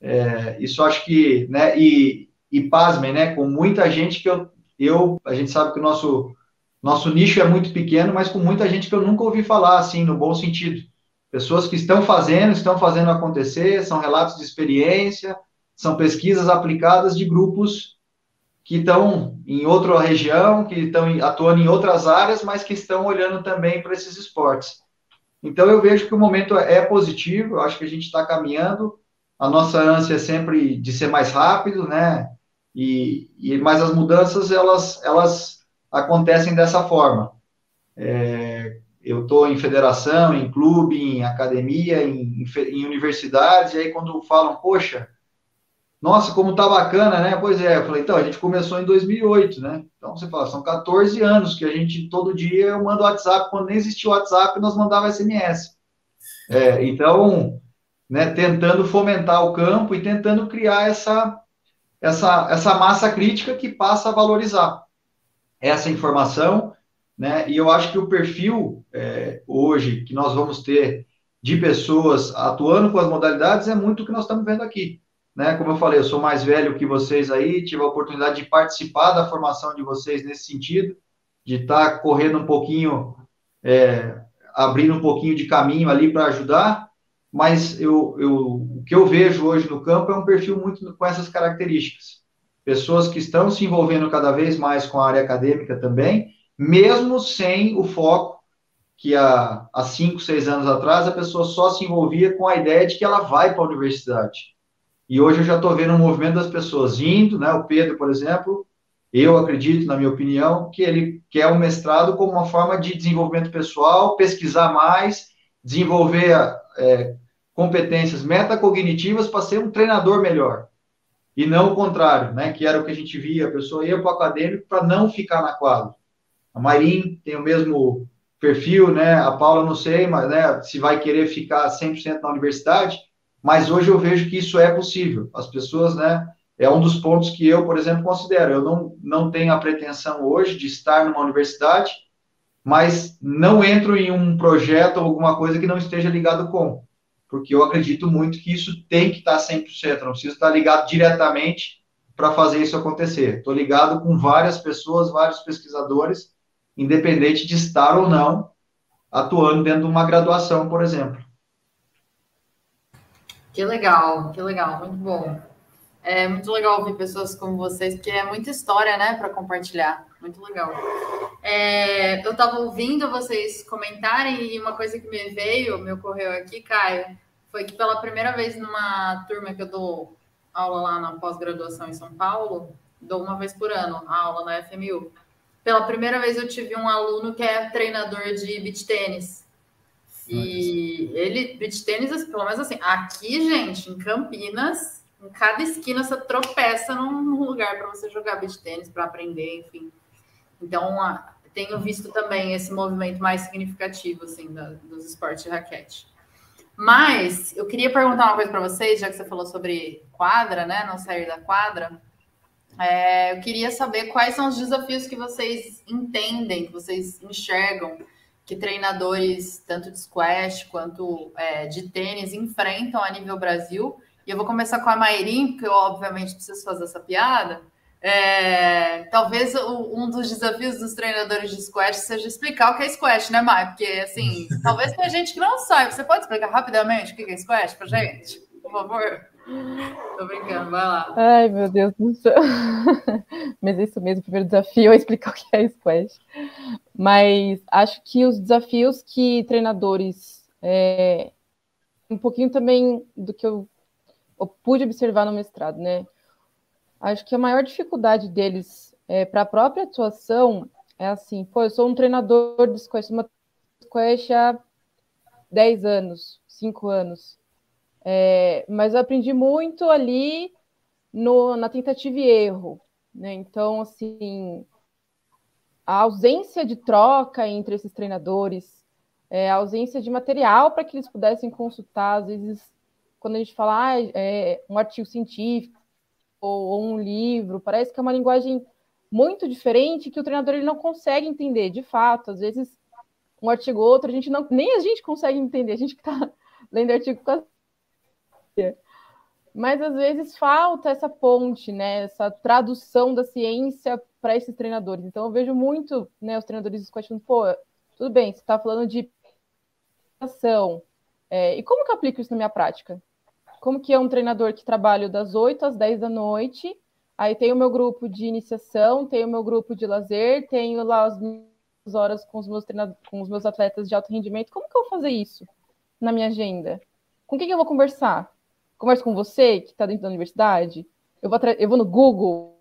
É, isso acho que, né, e, e pasmem, né, com muita gente que eu, eu, a gente sabe que o nosso, nosso nicho é muito pequeno, mas com muita gente que eu nunca ouvi falar, assim, no bom sentido. Pessoas que estão fazendo, estão fazendo acontecer, são relatos de experiência, são pesquisas aplicadas de grupos que estão em outra região, que estão atuando em outras áreas, mas que estão olhando também para esses esportes. Então, eu vejo que o momento é positivo, eu acho que a gente está caminhando, a nossa ânsia é sempre de ser mais rápido, né? E, e mas as mudanças, elas, elas acontecem dessa forma. É, eu estou em federação, em clube, em academia, em, em, universidades, e aí quando falam, poxa, nossa, como tá bacana, né? Pois é, eu falei, então, a gente começou em 2008, né? Então, você fala, são 14 anos que a gente, todo dia, eu mando WhatsApp, quando nem existia WhatsApp, nós mandava SMS. É, então, né, tentando fomentar o campo e tentando criar essa, essa, essa massa crítica que passa a valorizar essa informação, né? E eu acho que o perfil, é, hoje, que nós vamos ter de pessoas atuando com as modalidades é muito o que nós estamos vendo aqui né? Como eu falei, eu sou mais velho que vocês aí, tive a oportunidade de participar da formação de vocês nesse sentido, de estar tá correndo um pouquinho, é, abrindo um pouquinho de caminho ali para ajudar, mas eu, eu, o que eu vejo hoje no campo é um perfil muito com essas características. Pessoas que estão se envolvendo cada vez mais com a área acadêmica também, mesmo sem o foco que há, há cinco, seis anos atrás a pessoa só se envolvia com a ideia de que ela vai para a universidade. E hoje eu já estou vendo um movimento das pessoas indo, né? O Pedro, por exemplo, eu acredito, na minha opinião, que ele quer um mestrado como uma forma de desenvolvimento pessoal, pesquisar mais, desenvolver é, competências metacognitivas para ser um treinador melhor. E não o contrário, né? Que era o que a gente via, a pessoa ia para o acadêmico para não ficar na quadra. A Marim tem o mesmo perfil, né? A Paula não sei, mas né, se vai querer ficar 100% na universidade, mas hoje eu vejo que isso é possível. As pessoas, né, é um dos pontos que eu, por exemplo, considero. Eu não, não tenho a pretensão hoje de estar numa universidade, mas não entro em um projeto ou alguma coisa que não esteja ligado com, porque eu acredito muito que isso tem que estar 100%, não precisa estar ligado diretamente para fazer isso acontecer. Estou ligado com várias pessoas, vários pesquisadores, independente de estar ou não atuando dentro de uma graduação, por exemplo. Que legal, que legal, muito bom. É muito legal ouvir pessoas como vocês, porque é muita história, né, para compartilhar. Muito legal. É, eu estava ouvindo vocês comentarem e uma coisa que me veio, me ocorreu aqui, Caio, foi que pela primeira vez numa turma que eu dou aula lá na pós-graduação em São Paulo, dou uma vez por ano a aula na FMU. Pela primeira vez eu tive um aluno que é treinador de beach tênis. E ele, beach tênis, pelo menos assim, aqui, gente, em Campinas, em cada esquina você tropeça num lugar para você jogar beach tênis, para aprender, enfim. Então, tenho visto também esse movimento mais significativo, assim, da, dos esportes de raquete. Mas eu queria perguntar uma coisa para vocês, já que você falou sobre quadra, né? Não sair da quadra. É, eu queria saber quais são os desafios que vocês entendem, que vocês enxergam que treinadores, tanto de squash quanto é, de tênis, enfrentam a nível Brasil. E eu vou começar com a Mairim, porque eu, obviamente, preciso fazer essa piada. É, talvez o, um dos desafios dos treinadores de squash seja explicar o que é squash, né, Mai? Porque, assim, talvez tenha gente que não sabe. Você pode explicar rapidamente o que é squash pra gente? Por favor? Tô brincando, vai lá. Ai, meu Deus do céu. Mas é isso mesmo, o primeiro desafio é explicar o que é squash. Mas acho que os desafios que treinadores. É, um pouquinho também do que eu, eu pude observar no mestrado, né? Acho que a maior dificuldade deles é, para a própria atuação é assim, pô, eu sou um treinador de squash, uma squash há 10 anos, 5 anos. É, mas eu aprendi muito ali no, na tentativa e erro. Né? Então, assim, a ausência de troca entre esses treinadores, é, a ausência de material para que eles pudessem consultar, às vezes, quando a gente fala ah, é, um artigo científico, ou, ou um livro, parece que é uma linguagem muito diferente que o treinador ele não consegue entender, de fato. Às vezes, um artigo ou outro, a gente não, nem a gente consegue entender, a gente que está lendo artigo quase. Mas às vezes falta essa ponte, né? Essa tradução da ciência para esses treinadores. Então eu vejo muito, né, os treinadores questionando, pô, tudo bem, você está falando de ação. É, e como que eu aplico isso na minha prática? como que é um treinador que trabalha das 8 às 10 da noite, aí tem o meu grupo de iniciação, tem o meu grupo de lazer, tenho lá as minhas horas com os meus com os meus atletas de alto rendimento. Como que eu vou fazer isso na minha agenda? Com quem que eu vou conversar? Converso com você, que está dentro da universidade? Eu vou, eu vou no Google?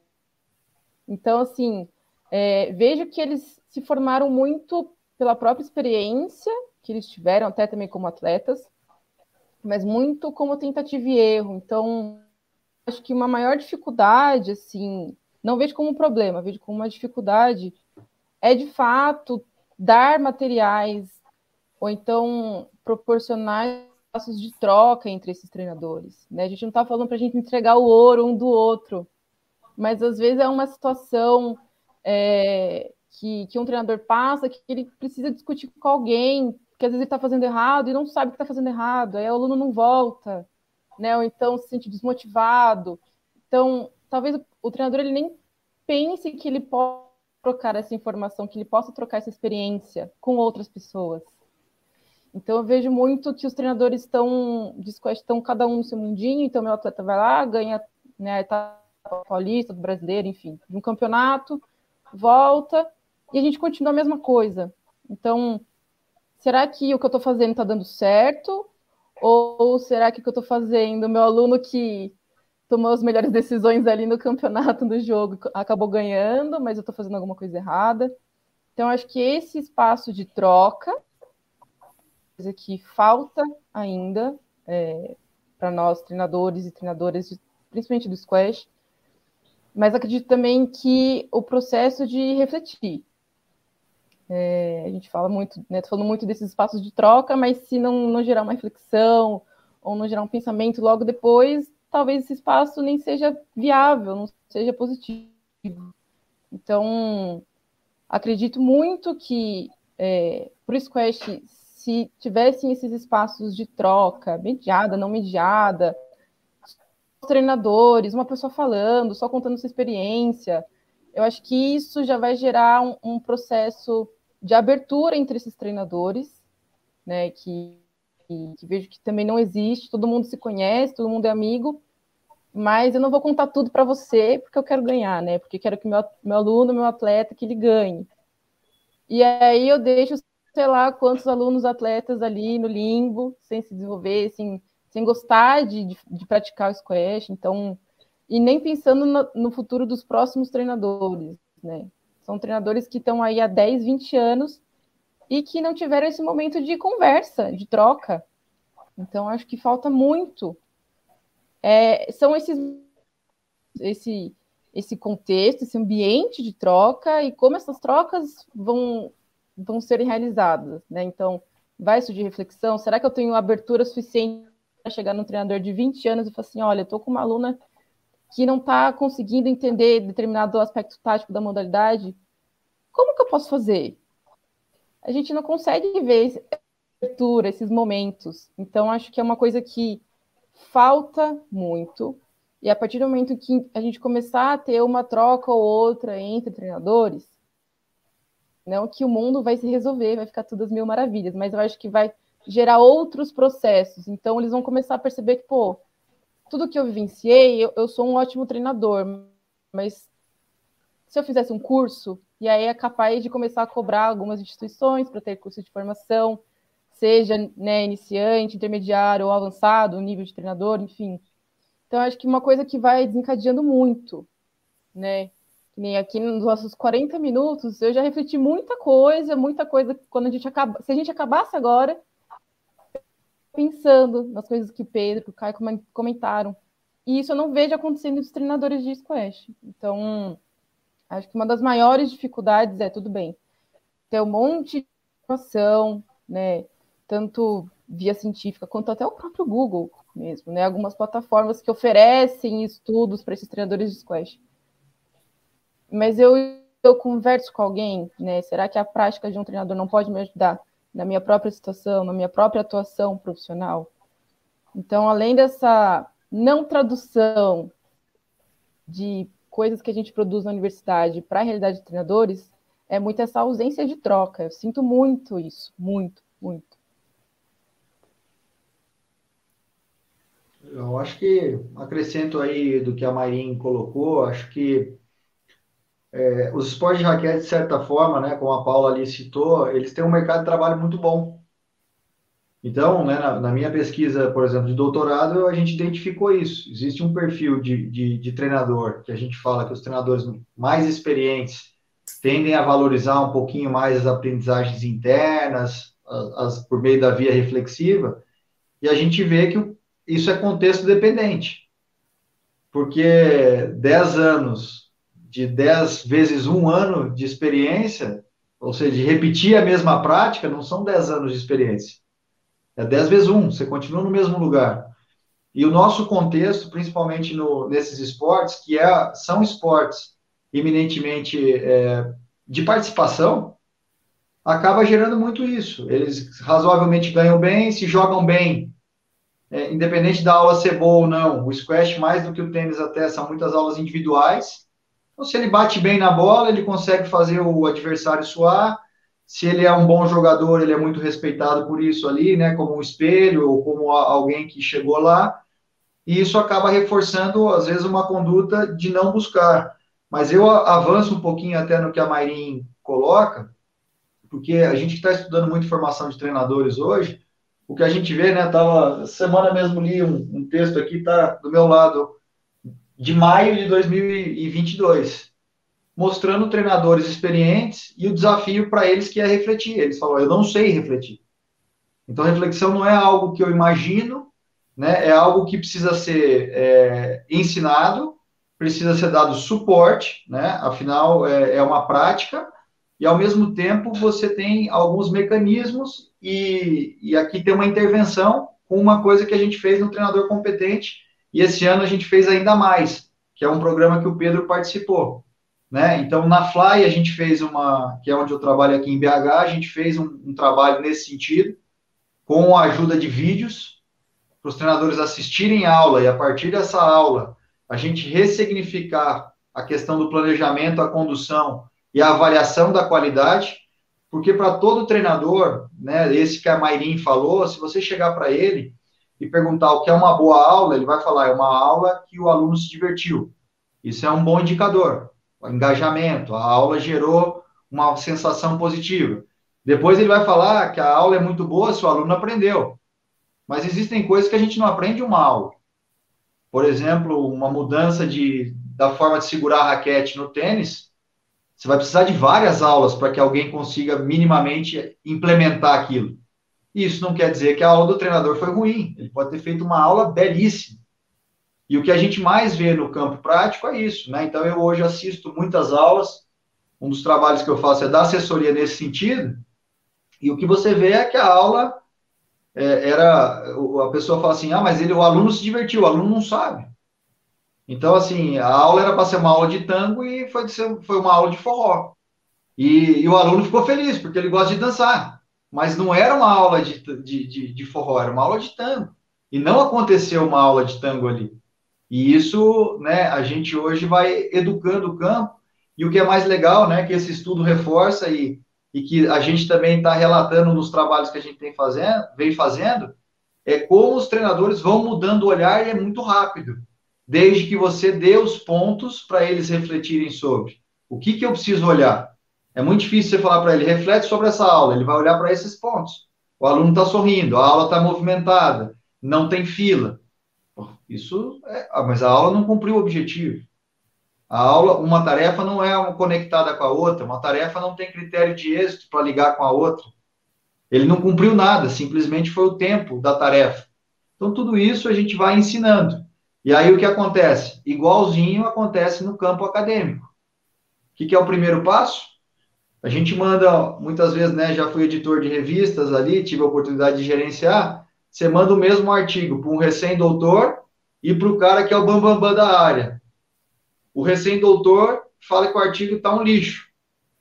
Então, assim, é, vejo que eles se formaram muito pela própria experiência que eles tiveram, até também como atletas, mas muito como tentativa e erro. Então, acho que uma maior dificuldade, assim, não vejo como um problema, vejo como uma dificuldade, é de fato dar materiais ou então proporcionar espaços de troca entre esses treinadores. Né? A gente não está falando para a gente entregar o ouro um do outro, mas às vezes é uma situação é, que, que um treinador passa que ele precisa discutir com alguém que às vezes ele está fazendo errado e não sabe que está fazendo errado, aí o aluno não volta, né? Ou então se sente desmotivado. Então, talvez o, o treinador ele nem pense que ele pode trocar essa informação, que ele possa trocar essa experiência com outras pessoas. Então eu vejo muito que os treinadores estão estão cada um no seu mundinho, então meu atleta vai lá, ganha né, a etapa paulista, do brasileiro, enfim, de um campeonato, volta e a gente continua a mesma coisa. Então, será que o que eu estou fazendo está dando certo? Ou será que o que eu estou fazendo, meu aluno que tomou as melhores decisões ali no campeonato, no jogo, acabou ganhando, mas eu estou fazendo alguma coisa errada? Então, acho que esse espaço de troca, coisa que falta ainda é, para nós, treinadores e treinadoras, principalmente do squash, mas acredito também que o processo de refletir, é, a gente fala muito, né, falando muito desses espaços de troca, mas se não, não gerar uma reflexão ou não gerar um pensamento logo depois, talvez esse espaço nem seja viável, não seja positivo. Então, acredito muito que é, para o Squash, se tivessem esses espaços de troca, mediada, não mediada, treinadores, uma pessoa falando, só contando sua experiência, eu acho que isso já vai gerar um, um processo de abertura entre esses treinadores, né, que, que, que, vejo que também não existe, todo mundo se conhece, todo mundo é amigo, mas eu não vou contar tudo para você porque eu quero ganhar, né, porque quero que meu, meu aluno, meu atleta, que ele ganhe. E aí eu deixo, sei lá, quantos alunos atletas ali no limbo, sem se desenvolver, sem, sem gostar de, de, de praticar o squash, então, e nem pensando no, no futuro dos próximos treinadores, né, são treinadores que estão aí há 10, 20 anos e que não tiveram esse momento de conversa, de troca. Então, acho que falta muito. É, são esses esse, esse contexto, esse ambiente de troca e como essas trocas vão, vão ser realizadas. Né? Então, vai surgir reflexão. Será que eu tenho abertura suficiente para chegar num treinador de 20 anos e falar assim: olha, eu estou com uma aluna que não está conseguindo entender determinado aspecto tático da modalidade, como que eu posso fazer? A gente não consegue ver abertura, esses momentos. Então, acho que é uma coisa que falta muito. E a partir do momento que a gente começar a ter uma troca ou outra entre treinadores, não que o mundo vai se resolver, vai ficar tudo as mil maravilhas, mas eu acho que vai gerar outros processos. Então, eles vão começar a perceber que, pô, tudo que eu vivenciei, eu, eu sou um ótimo treinador, mas se eu fizesse um curso, e aí é capaz de começar a cobrar algumas instituições para ter curso de formação, seja né, iniciante, intermediário ou avançado, nível de treinador, enfim. Então, acho que uma coisa que vai desencadeando muito, né? Nem aqui nos nossos 40 minutos, eu já refleti muita coisa, muita coisa quando a gente acaba. Se a gente acabasse agora, pensando nas coisas que Pedro, que o Caio comentaram. E isso eu não vejo acontecendo dos treinadores de squash. Então, acho que uma das maiores dificuldades é, tudo bem, ter um monte de informação, né? Tanto via científica quanto até o próprio Google mesmo, né? Algumas plataformas que oferecem estudos para esses treinadores de squash. Mas eu, eu converso com alguém, né? Será que a prática de um treinador não pode me ajudar na minha própria situação, na minha própria atuação profissional? Então, além dessa não tradução de coisas que a gente produz na universidade para a realidade de treinadores, é muito essa ausência de troca. Eu sinto muito isso, muito, muito. Eu acho que acrescento aí do que a Marin colocou, acho que é, os esportes de raquete, de certa forma, né, como a Paula ali citou, eles têm um mercado de trabalho muito bom. Então, né, na, na, minha pesquisa, por exemplo, de doutorado, a gente identificou isso. Existe um perfil de, de, de treinador, que a gente fala que os treinadores mais experientes tendem a valorizar um pouquinho mais as aprendizagens internas, as, as, por meio da via reflexiva, e a gente vê que isso é contexto dependente. Porque 10 anos, de 10 vezes um ano de experiência, ou seja, de repetir a mesma prática, não são 10 anos de experiência. É 10 vezes um, você continua no mesmo lugar. E o nosso contexto, principalmente no, nesses esportes, que é, são esportes eminentemente é, de participação, acaba gerando muito isso. Eles razoavelmente ganham bem, se jogam bem, é, independente da aula ser boa ou não, o squash, mais do que o tênis até, são muitas aulas individuais. Então, se ele bate bem na bola, ele consegue fazer o adversário suar. Se ele é um bom jogador, ele é muito respeitado por isso ali, né, como um espelho ou como alguém que chegou lá. E isso acaba reforçando, às vezes, uma conduta de não buscar. Mas eu avanço um pouquinho até no que a Mairin coloca, porque a gente está estudando muito formação de treinadores hoje, o que a gente vê, né? Tava semana mesmo li um, um texto aqui, tá do meu lado, de maio de 2022, mostrando treinadores experientes e o desafio para eles que é refletir. Eles falam, eu não sei refletir. Então, reflexão não é algo que eu imagino, né? É algo que precisa ser é, ensinado, precisa ser dado suporte, né? Afinal, é, é uma prática e ao mesmo tempo você tem alguns mecanismos e, e aqui tem uma intervenção com uma coisa que a gente fez no treinador competente e esse ano a gente fez ainda mais, que é um programa que o Pedro participou. Né? Então, na Fly, a gente fez uma, que é onde eu trabalho aqui em BH, a gente fez um, um trabalho nesse sentido, com a ajuda de vídeos, para os treinadores assistirem aula e a partir dessa aula a gente ressignificar a questão do planejamento, a condução e a avaliação da qualidade, porque para todo treinador, né, esse que a Mairin falou, se você chegar para ele e perguntar o que é uma boa aula, ele vai falar, é uma aula que o aluno se divertiu. Isso é um bom indicador. O engajamento, a aula gerou uma sensação positiva. Depois ele vai falar que a aula é muito boa se o aluno aprendeu. Mas existem coisas que a gente não aprende uma aula. Por exemplo, uma mudança de, da forma de segurar a raquete no tênis, você vai precisar de várias aulas para que alguém consiga minimamente implementar aquilo. Isso não quer dizer que a aula do treinador foi ruim. Ele pode ter feito uma aula belíssima. E o que a gente mais vê no campo prático é isso, né? Então eu hoje assisto muitas aulas. Um dos trabalhos que eu faço é dar assessoria nesse sentido. E o que você vê é que a aula é, era a pessoa fala assim: "Ah, mas ele o aluno se divertiu". O aluno não sabe. Então, assim, a aula era para ser uma aula de tango e foi, foi uma aula de forró. E, e, o aluno ficou feliz, porque ele gosta de dançar. Mas não era uma aula de, de, de, de forró, era uma aula de tango. E não aconteceu uma aula de tango ali. E isso, né, a gente hoje vai educando o campo, e o que é mais legal, né, que esse estudo reforça e, e que a gente também está relatando nos trabalhos que a gente tem fazendo, vem fazendo, é como os treinadores vão mudando o olhar e é muito rápido, desde que você dê os pontos para eles refletirem sobre. O que, que eu preciso olhar? É muito difícil você falar para ele, reflete sobre essa aula, ele vai olhar para esses pontos. O aluno está sorrindo, a aula está movimentada, não tem fila. Isso é, ah, mas a aula não cumpriu o objetivo. A aula, uma tarefa não é conectada com a outra, uma tarefa não tem critério de êxito para ligar com a outra. Ele não cumpriu nada, simplesmente foi o tempo da tarefa. Então, tudo isso a gente vai ensinando. E aí o que acontece? Igualzinho acontece no campo acadêmico. O que, que é o primeiro passo? A gente manda, muitas vezes, né? Já fui editor de revistas ali, tive a oportunidade de gerenciar. Você manda o mesmo artigo para um recém-doutor e para o cara que é o bambambam bam, bam da área. O recém-doutor fala que o artigo está um lixo.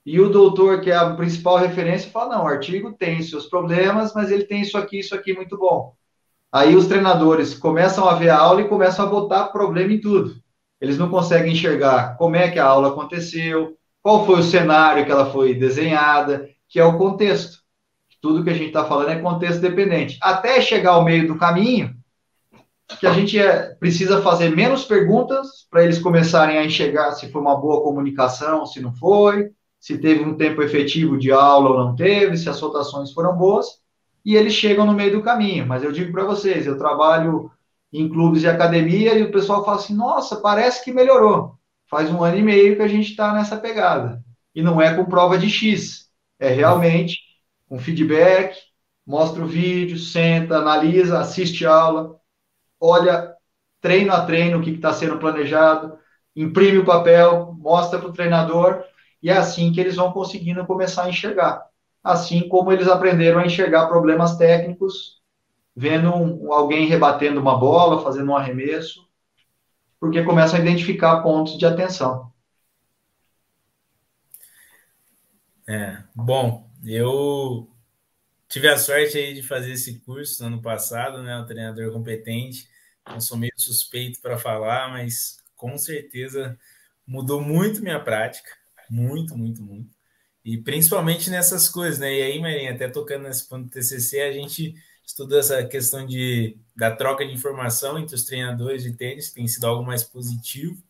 E o doutor, que é a principal referência, fala: não, o artigo tem seus problemas, mas ele tem isso aqui, isso aqui muito bom. Aí os treinadores começam a ver a aula e começam a botar problema em tudo. Eles não conseguem enxergar como é que a aula aconteceu, qual foi o cenário que ela foi desenhada, que é o contexto. Tudo que a gente está falando é contexto dependente. Até chegar ao meio do caminho, que a gente é, precisa fazer menos perguntas para eles começarem a enxergar se foi uma boa comunicação, se não foi, se teve um tempo efetivo de aula ou não teve, se as rotações foram boas, e eles chegam no meio do caminho. Mas eu digo para vocês, eu trabalho em clubes de academia e o pessoal fala assim: nossa, parece que melhorou. Faz um ano e meio que a gente está nessa pegada. E não é com prova de X, é realmente com feedback, mostra o vídeo, senta, analisa, assiste aula, olha treino a treino o que está sendo planejado, imprime o papel, mostra para o treinador e é assim que eles vão conseguindo começar a enxergar. Assim como eles aprenderam a enxergar problemas técnicos, vendo um, alguém rebatendo uma bola, fazendo um arremesso, porque começam a identificar pontos de atenção. É, bom, eu tive a sorte aí de fazer esse curso no ano passado, né? O treinador competente. Eu sou meio suspeito para falar, mas com certeza mudou muito minha prática. Muito, muito, muito. E principalmente nessas coisas, né? E aí, Marinha, até tocando nesse ponto do TCC, a gente estudou essa questão de, da troca de informação entre os treinadores de tênis, tem sido algo mais positivo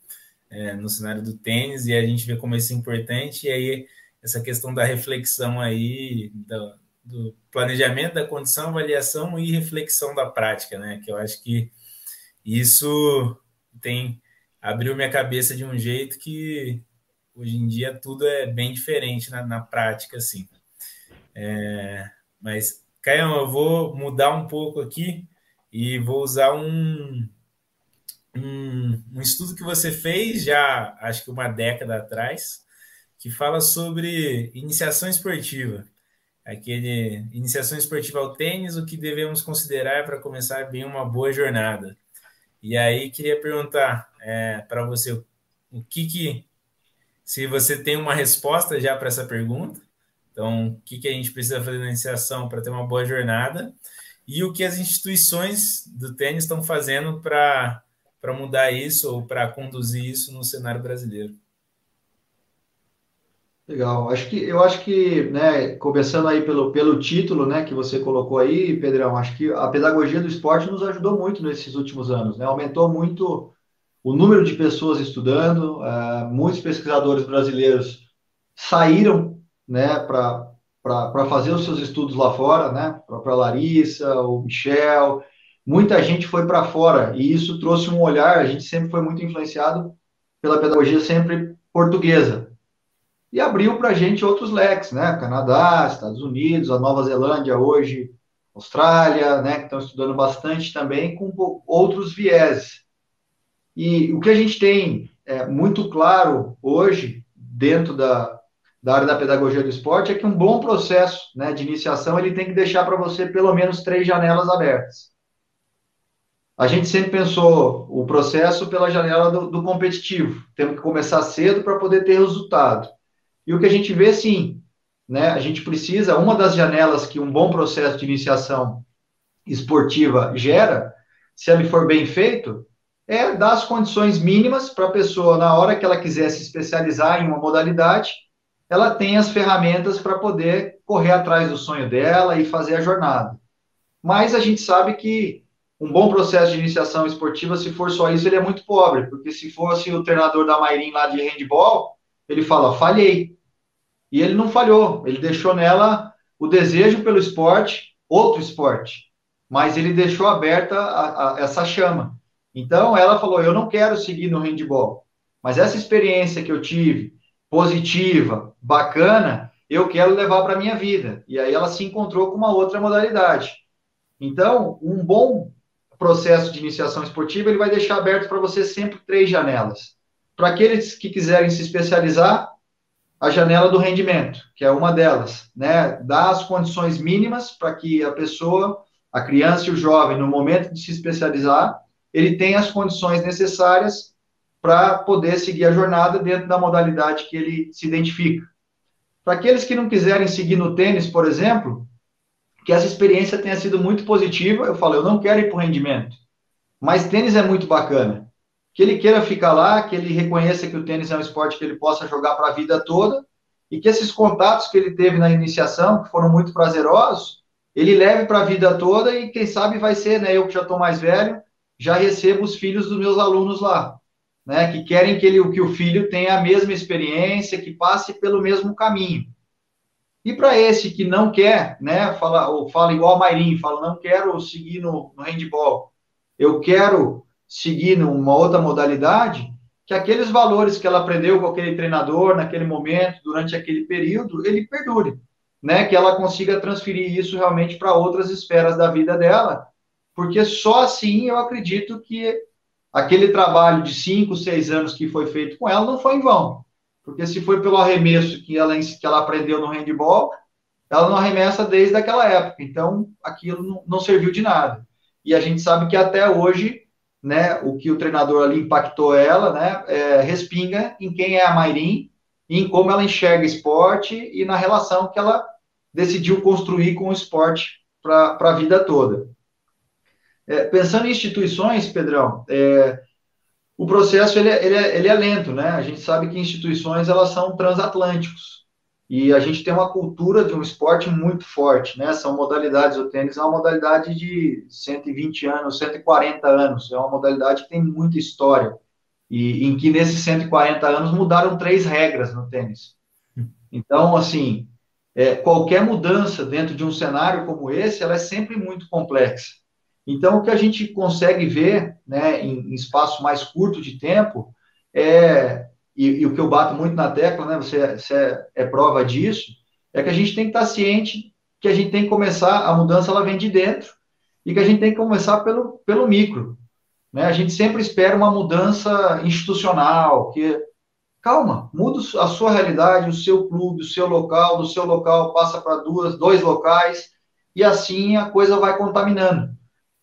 é, no cenário do tênis, e a gente vê como isso é importante. E aí, essa questão da reflexão aí, do, do planejamento da condição, avaliação e reflexão da prática, né? Que eu acho que isso tem abriu minha cabeça de um jeito que hoje em dia tudo é bem diferente na, na prática, assim. É, mas, Caio, eu vou mudar um pouco aqui e vou usar um, um, um, estudo que você fez já, acho que uma década atrás, que fala sobre iniciação esportiva. Aquele iniciação esportiva ao tênis, o que devemos considerar para começar bem uma boa jornada. E aí queria perguntar é, para você o que, que se você tem uma resposta já para essa pergunta, então, o que, que a gente precisa fazer na iniciação para ter uma boa jornada e o que as instituições do tênis estão fazendo para mudar isso ou para conduzir isso no cenário brasileiro. Legal. Acho que eu acho que, né, começando aí pelo, pelo título, né, que você colocou aí, Pedrão, acho que a pedagogia do esporte nos ajudou muito nesses últimos anos, né? Aumentou muito o número de pessoas estudando, uh, muitos pesquisadores brasileiros saíram né, para fazer os seus estudos lá fora, né, a própria Larissa, o Michel, muita gente foi para fora, e isso trouxe um olhar, a gente sempre foi muito influenciado pela pedagogia sempre portuguesa, e abriu para a gente outros leques, né, Canadá, Estados Unidos, a Nova Zelândia hoje, Austrália, né, que estão estudando bastante também com outros vieses. E o que a gente tem é, muito claro hoje, dentro da, da área da pedagogia do esporte, é que um bom processo né, de iniciação ele tem que deixar para você pelo menos três janelas abertas. A gente sempre pensou o processo pela janela do, do competitivo. Temos que começar cedo para poder ter resultado. E o que a gente vê, sim, né, a gente precisa, uma das janelas que um bom processo de iniciação esportiva gera, se ele for bem feito, é dar as condições mínimas para a pessoa, na hora que ela quiser se especializar em uma modalidade, ela tem as ferramentas para poder correr atrás do sonho dela e fazer a jornada. Mas a gente sabe que um bom processo de iniciação esportiva, se for só isso, ele é muito pobre, porque se fosse o treinador da Mairim lá de handball, ele fala, falhei. E ele não falhou, ele deixou nela o desejo pelo esporte, outro esporte, mas ele deixou aberta a, a, essa chama. Então, ela falou, eu não quero seguir no handball, mas essa experiência que eu tive, positiva, bacana, eu quero levar para a minha vida. E aí ela se encontrou com uma outra modalidade. Então, um bom processo de iniciação esportiva, ele vai deixar aberto para você sempre três janelas. Para aqueles que quiserem se especializar, a janela do rendimento, que é uma delas, né? Dar as condições mínimas para que a pessoa, a criança e o jovem, no momento de se especializar, ele tenha as condições necessárias para poder seguir a jornada dentro da modalidade que ele se identifica. Para aqueles que não quiserem seguir no tênis, por exemplo, que essa experiência tenha sido muito positiva. Eu falo, eu não quero ir para o rendimento, mas tênis é muito bacana. Que ele queira ficar lá, que ele reconheça que o tênis é um esporte que ele possa jogar para a vida toda e que esses contatos que ele teve na iniciação, que foram muito prazerosos, ele leve para a vida toda e quem sabe vai ser, né? Eu que já estou mais velho, já recebo os filhos dos meus alunos lá, né? Que querem que, ele, que o filho tenha a mesma experiência, que passe pelo mesmo caminho. E para esse que não quer, né, fala, ou fala igual a Mairim, fala, não quero seguir no, no handball, eu quero seguir numa outra modalidade, que aqueles valores que ela aprendeu com aquele treinador naquele momento, durante aquele período, ele perdure, né, que ela consiga transferir isso realmente para outras esferas da vida dela, porque só assim eu acredito que aquele trabalho de cinco, seis anos que foi feito com ela não foi em vão. Porque se foi pelo arremesso que ela, que ela aprendeu no handball, ela não arremessa desde aquela época. Então, aquilo não, não serviu de nada. E a gente sabe que até hoje, né, o que o treinador ali impactou ela, né, é, respinga em quem é a Mairim, em como ela enxerga esporte e na relação que ela decidiu construir com o esporte para a vida toda. É, pensando em instituições, Pedrão, é, o processo ele é, ele, é, ele é lento, né? A gente sabe que instituições elas são transatlânticos e a gente tem uma cultura de um esporte muito forte, né? São modalidades, o tênis é uma modalidade de 120 anos, 140 anos, é uma modalidade que tem muita história e em que nesses 140 anos mudaram três regras no tênis. Então, assim, é, qualquer mudança dentro de um cenário como esse, ela é sempre muito complexa. Então, o que a gente consegue ver, né, em, em espaço mais curto de tempo, é, e, e, o que eu bato muito na tecla, né, você, você é, é, prova disso, é que a gente tem que estar ciente que a gente tem que começar, a mudança ela vem de dentro, e que a gente tem que começar pelo, pelo micro. Né? A gente sempre espera uma mudança institucional, que calma, muda a sua realidade, o seu clube, o seu local, do seu local passa para duas, dois locais, e assim a coisa vai contaminando.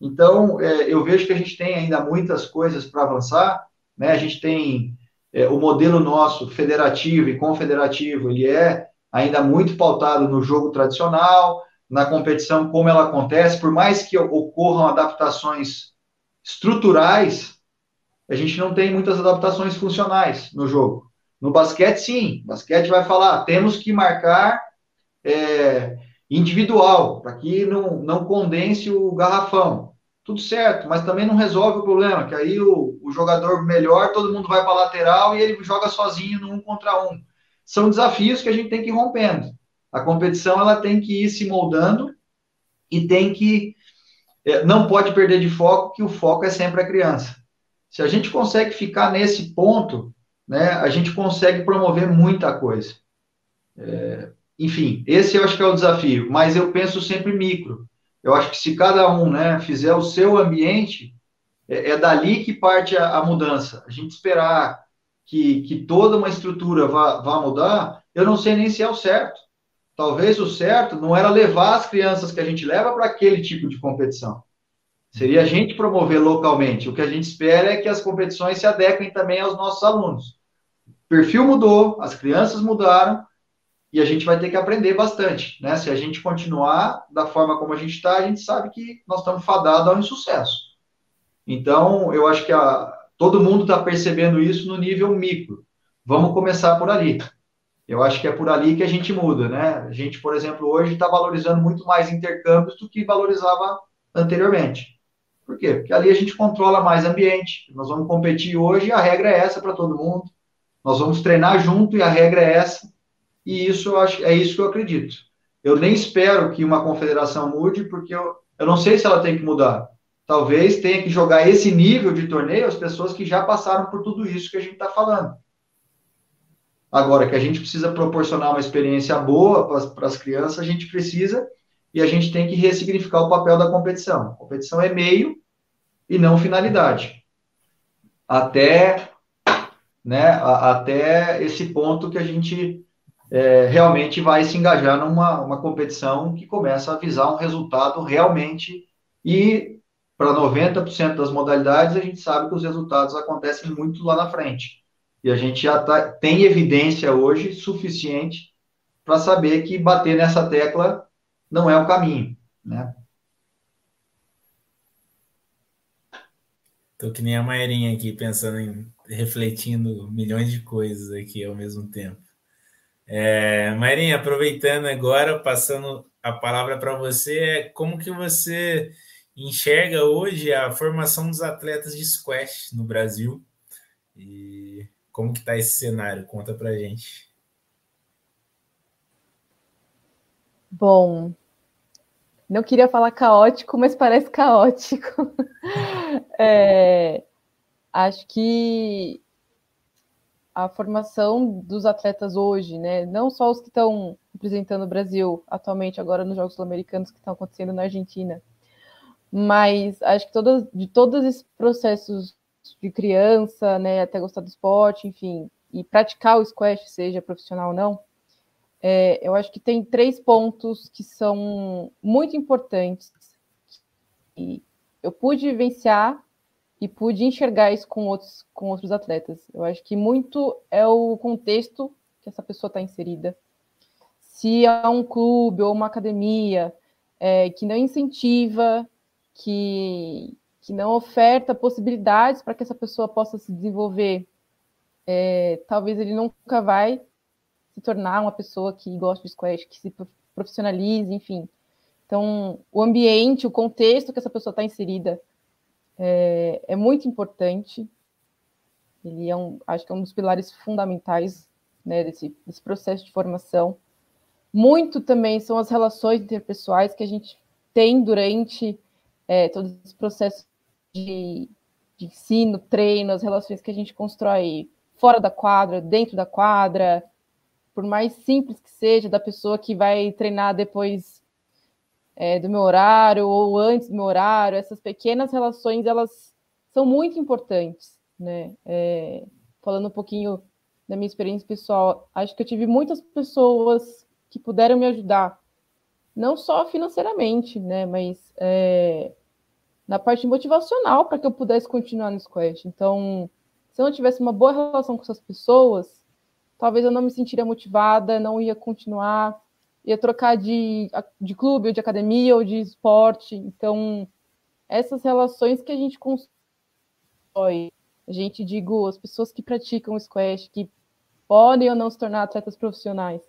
Então, é, eu vejo que a gente tem ainda muitas coisas para avançar, né? A gente tem é, o modelo nosso federativo e confederativo, ele é ainda muito pautado no jogo tradicional, na competição como ela acontece, por mais que ocorram adaptações estruturais, a gente não tem muitas adaptações funcionais no jogo. No basquete, sim. O basquete vai falar, temos que marcar é, individual, para que não, não condense o garrafão. Tudo certo, mas também não resolve o problema, que aí o, o jogador melhor, todo mundo vai para a lateral e ele joga sozinho no um contra um. São desafios que a gente tem que ir rompendo. A competição ela tem que ir se moldando e tem que é, não pode perder de foco que o foco é sempre a criança. Se a gente consegue ficar nesse ponto, né, a gente consegue promover muita coisa. É, enfim, esse eu acho que é o desafio, mas eu penso sempre micro. Eu acho que se cada um né, fizer o seu ambiente, é, é dali que parte a, a, mudança. A gente esperar que, que toda uma estrutura vá, vá mudar, eu não sei nem se é o certo. Talvez o certo não era levar as crianças que a gente leva para aquele tipo de competição. Seria a gente promover localmente. O que a gente espera é que as competições se adequem também aos nossos alunos. O perfil mudou, as crianças mudaram, e a gente vai ter que aprender bastante, né? Se a gente continuar da forma como a gente está, a gente sabe que nós estamos fadados ao insucesso. Então, eu acho que a, todo mundo está percebendo isso no nível micro. Vamos começar por ali. Eu acho que é por ali que a gente muda, né? A gente, por exemplo, hoje está valorizando muito mais intercâmbios do que valorizava anteriormente. Por quê? Porque ali a gente controla mais ambiente. Nós vamos competir hoje a regra é essa para todo mundo. Nós vamos treinar junto e a regra é essa. E isso eu acho, é isso que eu acredito. Eu nem espero que uma confederação mude, porque eu, eu não sei se ela tem que mudar. Talvez tenha que jogar esse nível de torneio as pessoas que já passaram por tudo isso que a gente está falando. Agora, que a gente precisa proporcionar uma experiência boa para as crianças, a gente precisa e a gente tem que ressignificar o papel da competição. A competição é meio e não finalidade. Até, né, até esse ponto que a gente é, realmente vai se engajar numa uma competição que começa a visar um resultado realmente e para 90% das modalidades a gente sabe que os resultados acontecem muito lá na frente. E a gente já tá, tem evidência hoje suficiente para saber que bater nessa tecla não é o caminho, né? Tô que nem a Mairinha aqui, pensando em, refletindo milhões de coisas aqui ao mesmo tempo. É, Mairinha, aproveitando agora, passando a palavra para você, é como que você enxerga hoje a formação dos atletas de squash no Brasil? E como que está esse cenário? Conta para gente. Bom, não queria falar caótico, mas parece caótico. é, acho que a formação dos atletas hoje, né, não só os que estão representando o Brasil atualmente agora nos Jogos Sul-Americanos que estão acontecendo na Argentina, mas acho que todos, de todos esses processos de criança, né, até gostar do esporte, enfim, e praticar o squash, seja profissional ou não, é, eu acho que tem três pontos que são muito importantes. E eu pude vivenciar e pude enxergar isso com outros, com outros atletas. Eu acho que muito é o contexto que essa pessoa está inserida. Se é um clube ou uma academia é, que não incentiva, que, que não oferta possibilidades para que essa pessoa possa se desenvolver, é, talvez ele nunca vai se tornar uma pessoa que gosta de squash, que se profissionalize, enfim. Então, o ambiente, o contexto que essa pessoa está inserida é, é, muito importante. Ele é um, acho que é um dos pilares fundamentais né, desse, desse processo de formação. Muito também são as relações interpessoais que a gente tem durante é, todo esse processo de, de ensino, treino, as relações que a gente constrói fora da quadra, dentro da quadra, por mais simples que seja, da pessoa que vai treinar depois é, do meu horário ou antes do meu horário, essas pequenas relações, elas são muito importantes, né? É, falando um pouquinho da minha experiência pessoal, acho que eu tive muitas pessoas que puderam me ajudar, não só financeiramente, né, mas é, na parte motivacional para que eu pudesse continuar no squash. Então, se eu não tivesse uma boa relação com essas pessoas, talvez eu não me sentiria motivada, não ia continuar, ia trocar de, de clube, ou de academia, ou de esporte. Então, essas relações que a gente constrói, a gente, digo, as pessoas que praticam squash, que podem ou não se tornar atletas profissionais,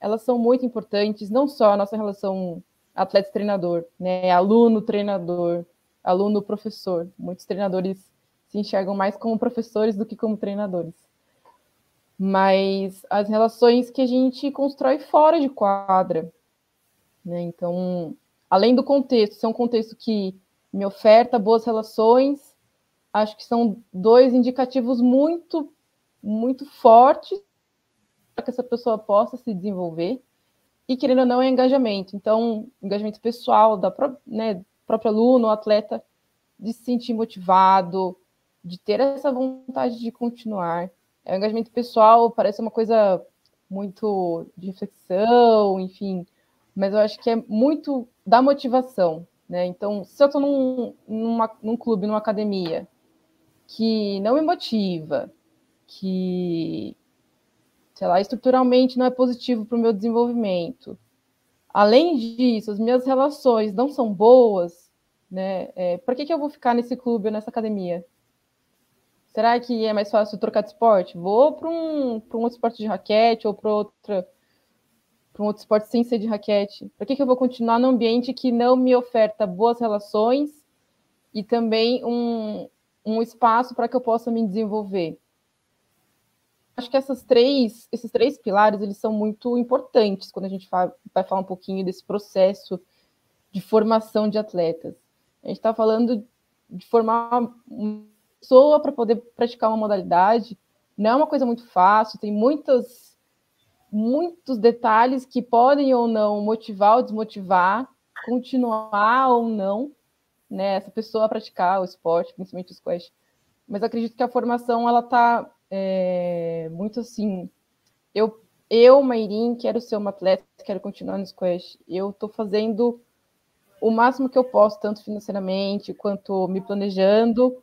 elas são muito importantes, não só a nossa relação atleta-treinador, né, aluno-treinador, aluno professor. Muitos treinadores se enxergam mais como professores do que como treinadores. Mas as relações que a gente constrói fora de quadra. Né? Então, além do contexto, se é um contexto que me oferta boas relações, acho que são dois indicativos muito, muito fortes para que essa pessoa possa se desenvolver. E querendo ou não, é engajamento. Então, engajamento pessoal da, né, próprio aluno, atleta, de se sentir motivado, de ter essa vontade de continuar. É um engajamento pessoal, parece uma coisa muito de reflexão, enfim, mas eu acho que é muito da motivação, né? Então, se eu estou num, numa, num clube, numa academia, que não me motiva, que, sei lá, estruturalmente não é positivo para o meu desenvolvimento, Além disso, as minhas relações não são boas, né? É, que, que eu vou ficar nesse clube ou nessa academia? Será que é mais fácil trocar de esporte? Vou para um, um outro esporte de raquete ou para outra para um outro esporte sem ser de raquete? Para que, que eu vou continuar num ambiente que não me oferta boas relações e também um, um espaço para que eu possa me desenvolver? Acho que essas três, esses três pilares eles são muito importantes quando a gente vai falar um pouquinho desse processo de formação de atletas. A gente está falando de formar pessoa para poder praticar uma modalidade. Não é uma coisa muito fácil, tem muitas muitos detalhes que podem ou não motivar ou desmotivar, continuar ou não, né, essa pessoa a praticar o esporte, principalmente o squash. Mas acredito que a formação ela está é, muito assim. Eu, eu, Mairim, quero ser uma atleta, quero continuar no squash. Eu estou fazendo o máximo que eu posso, tanto financeiramente quanto me planejando,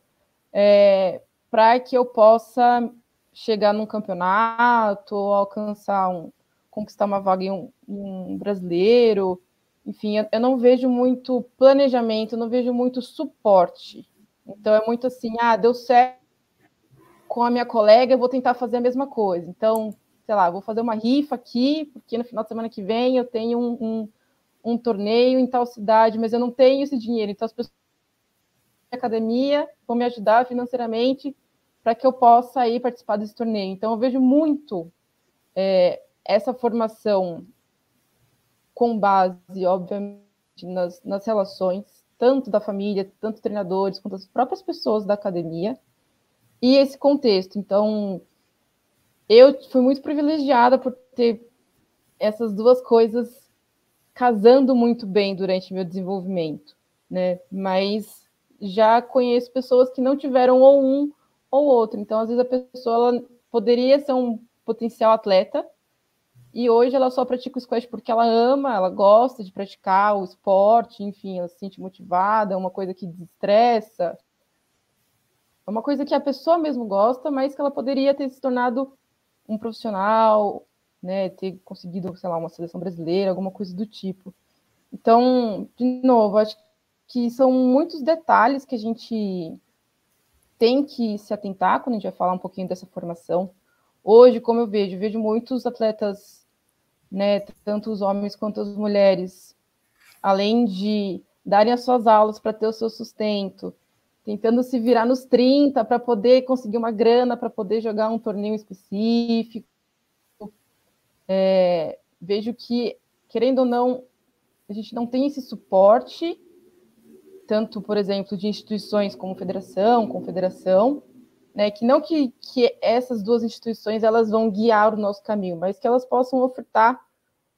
é, para que eu possa chegar num campeonato, alcançar um, conquistar uma vaga em um, um brasileiro. Enfim, eu, eu, não vejo muito planejamento, não vejo muito suporte. Então é muito assim, ah, deu certo com a minha colega, eu vou tentar fazer a mesma coisa. Então, sei lá, vou fazer uma rifa aqui, porque no final de semana que vem eu tenho um, um, um torneio em tal cidade, mas eu não tenho esse dinheiro. Então as pessoas academia vão me ajudar financeiramente para que eu possa ir participar desse torneio. Então, eu vejo muito é, essa formação com base, obviamente, nas, nas relações, tanto da família, tanto treinadores, quanto as próprias pessoas da academia, e esse contexto. Então, eu fui muito privilegiada por ter essas duas coisas casando muito bem durante meu desenvolvimento, né? Mas já conheço pessoas que não tiveram ou um ou outro. Então, às vezes, a pessoa poderia ser um potencial atleta e hoje ela só pratica o squash porque ela ama, ela gosta de praticar o esporte, enfim, ela se sente motivada, é uma coisa que desestressa. É uma coisa que a pessoa mesmo gosta, mas que ela poderia ter se tornado um profissional, né, ter conseguido, sei lá, uma seleção brasileira, alguma coisa do tipo. Então, de novo, acho que são muitos detalhes que a gente tem que se atentar quando a gente vai falar um pouquinho dessa formação. Hoje, como eu vejo, vejo muitos atletas, né, tanto os homens quanto as mulheres, além de darem as suas aulas para ter o seu sustento, tentando se virar nos 30 para poder conseguir uma grana para poder jogar um torneio específico. É, vejo que, querendo ou não, a gente não tem esse suporte tanto, por exemplo, de instituições como federação, confederação, né, que não que, que essas duas instituições elas vão guiar o nosso caminho, mas que elas possam ofertar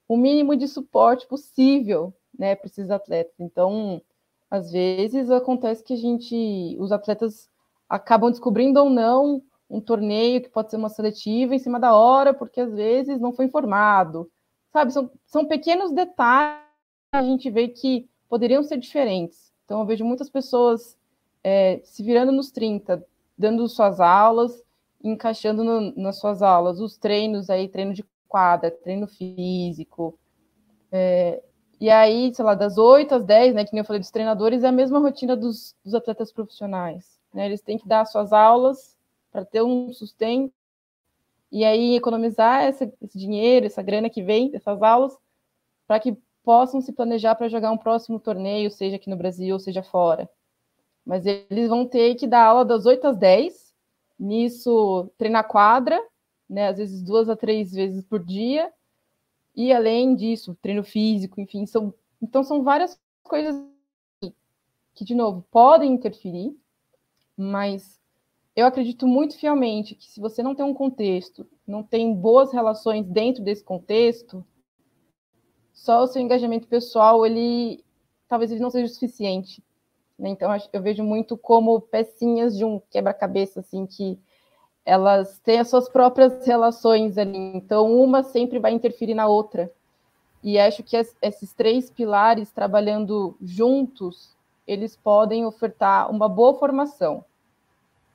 o mínimo de suporte possível, né, para esses atletas. Então, às vezes acontece que a gente, os atletas acabam descobrindo ou não um torneio que pode ser uma seletiva em cima da hora, porque às vezes não foi informado, sabe? São, são pequenos detalhes que a gente vê que poderiam ser diferentes. Então, eu vejo muitas pessoas é, se virando nos 30, dando suas aulas, encaixando no, nas suas aulas os treinos aí, treino de quadra, treino físico. É, e aí, sei lá, das 8 às 10, né, que nem eu falei dos treinadores, é a mesma rotina dos, dos atletas profissionais. Né? Eles têm que dar suas aulas para ter um sustento e aí economizar esse, esse dinheiro, essa grana que vem dessas aulas, para que possam se planejar para jogar um próximo torneio, seja aqui no Brasil ou seja fora. Mas eles vão ter que dar aula das 8 às 10, nisso treinar quadra, né, às vezes duas a três vezes por dia, e além disso, treino físico, enfim, são, então são várias coisas que, de novo, podem interferir, mas eu acredito muito fielmente que se você não tem um contexto, não tem boas relações dentro desse contexto, só o seu engajamento pessoal, ele talvez ele não seja o suficiente. Né? Então, eu vejo muito como pecinhas de um quebra-cabeça, assim, que elas têm as suas próprias relações ali. Então, uma sempre vai interferir na outra. E acho que esses três pilares, trabalhando juntos, eles podem ofertar uma boa formação.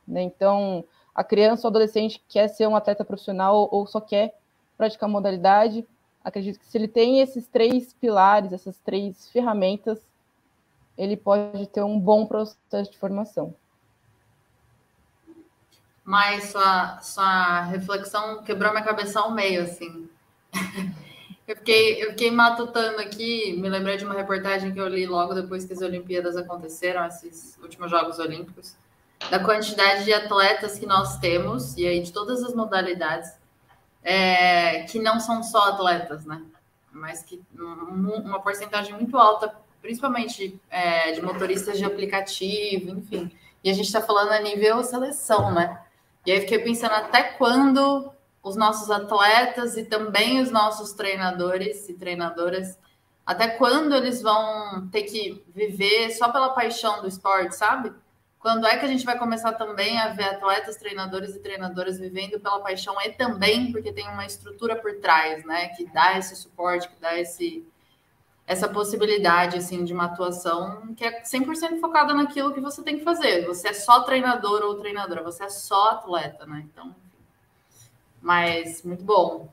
Né? Então, a criança ou adolescente quer ser um atleta profissional ou só quer praticar modalidade, acredito que se ele tem esses três pilares, essas três ferramentas, ele pode ter um bom processo de formação. Mas sua, sua reflexão quebrou minha cabeça ao meio, assim. Eu fiquei, eu fiquei matutando aqui, me lembrei de uma reportagem que eu li logo depois que as Olimpíadas aconteceram, esses últimos Jogos Olímpicos, da quantidade de atletas que nós temos, e aí de todas as modalidades, é, que não são só atletas, né? Mas que uma porcentagem muito alta, principalmente é, de motoristas de aplicativo, enfim. E a gente está falando a nível seleção, né? E aí fiquei pensando até quando os nossos atletas e também os nossos treinadores e treinadoras, até quando eles vão ter que viver só pela paixão do esporte, sabe? Quando é que a gente vai começar também a ver atletas, treinadores e treinadoras vivendo pela paixão e também porque tem uma estrutura por trás, né, que dá esse suporte, que dá esse essa possibilidade assim de uma atuação que é 100% focada naquilo que você tem que fazer. Você é só treinador ou treinadora, você é só atleta, né? Então, mas muito bom.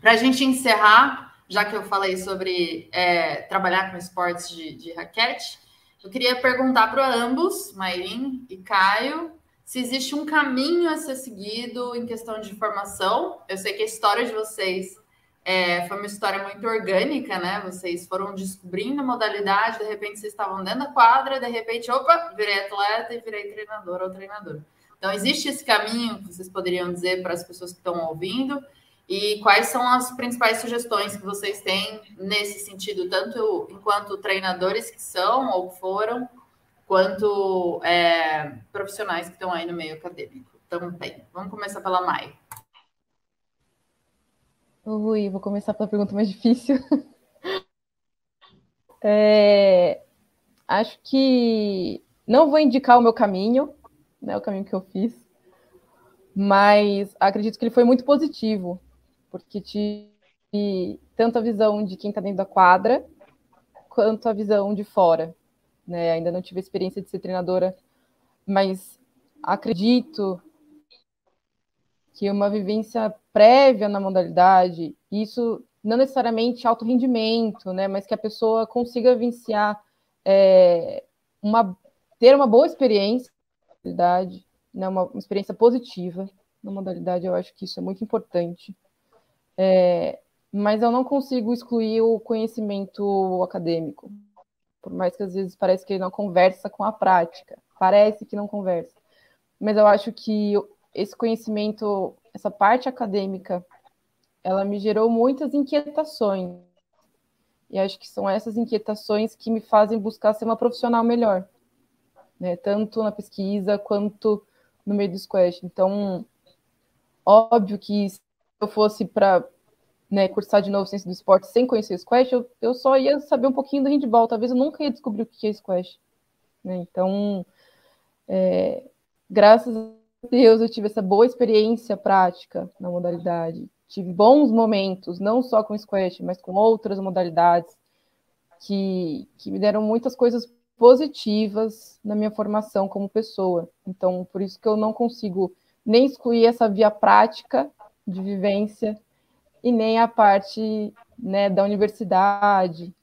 Para a gente encerrar, já que eu falei sobre é, trabalhar com esportes de, de raquete, eu queria perguntar para ambos, Mairim e Caio, se existe um caminho a ser seguido em questão de formação. Eu sei que a história de vocês é, foi uma história muito orgânica, né? Vocês foram descobrindo a modalidade, de repente vocês estavam dentro da quadra, de repente, opa, virei atleta e virei treinador ou treinador. Então, existe esse caminho que vocês poderiam dizer para as pessoas que estão ouvindo? E quais são as principais sugestões que vocês têm nesse sentido, tanto enquanto treinadores que são ou foram, quanto é, profissionais que estão aí no meio acadêmico também? Vamos começar pela Mai. Rui, vou começar pela pergunta mais difícil. é, acho que não vou indicar o meu caminho, né, o caminho que eu fiz. Mas acredito que ele foi muito positivo, porque tive tanto a visão de quem está dentro da quadra, quanto a visão de fora. Né? Ainda não tive a experiência de ser treinadora, mas acredito que uma vivência prévia na modalidade, isso não necessariamente alto rendimento, né, mas que a pessoa consiga vivenciar é, uma ter uma boa experiência né, uma, uma, experiência positiva na modalidade, eu acho que isso é muito importante. É, mas eu não consigo excluir o conhecimento acadêmico, por mais que às vezes parece que ele não conversa com a prática, parece que não conversa. Mas eu acho que esse conhecimento, essa parte acadêmica, ela me gerou muitas inquietações. E acho que são essas inquietações que me fazem buscar ser uma profissional melhor né? Tanto na pesquisa quanto no meio do squash. Então, óbvio que eu fosse para né, cursar de novo ciência do esporte sem conhecer o squash, eu, eu só ia saber um pouquinho do handball. Talvez eu nunca ia descobrir o que é squash. Né? Então, é, graças a Deus, eu tive essa boa experiência prática na modalidade. Tive bons momentos, não só com squash, mas com outras modalidades que, que me deram muitas coisas positivas na minha formação como pessoa. Então, por isso que eu não consigo nem excluir essa via prática de vivência e nem a parte né, da universidade.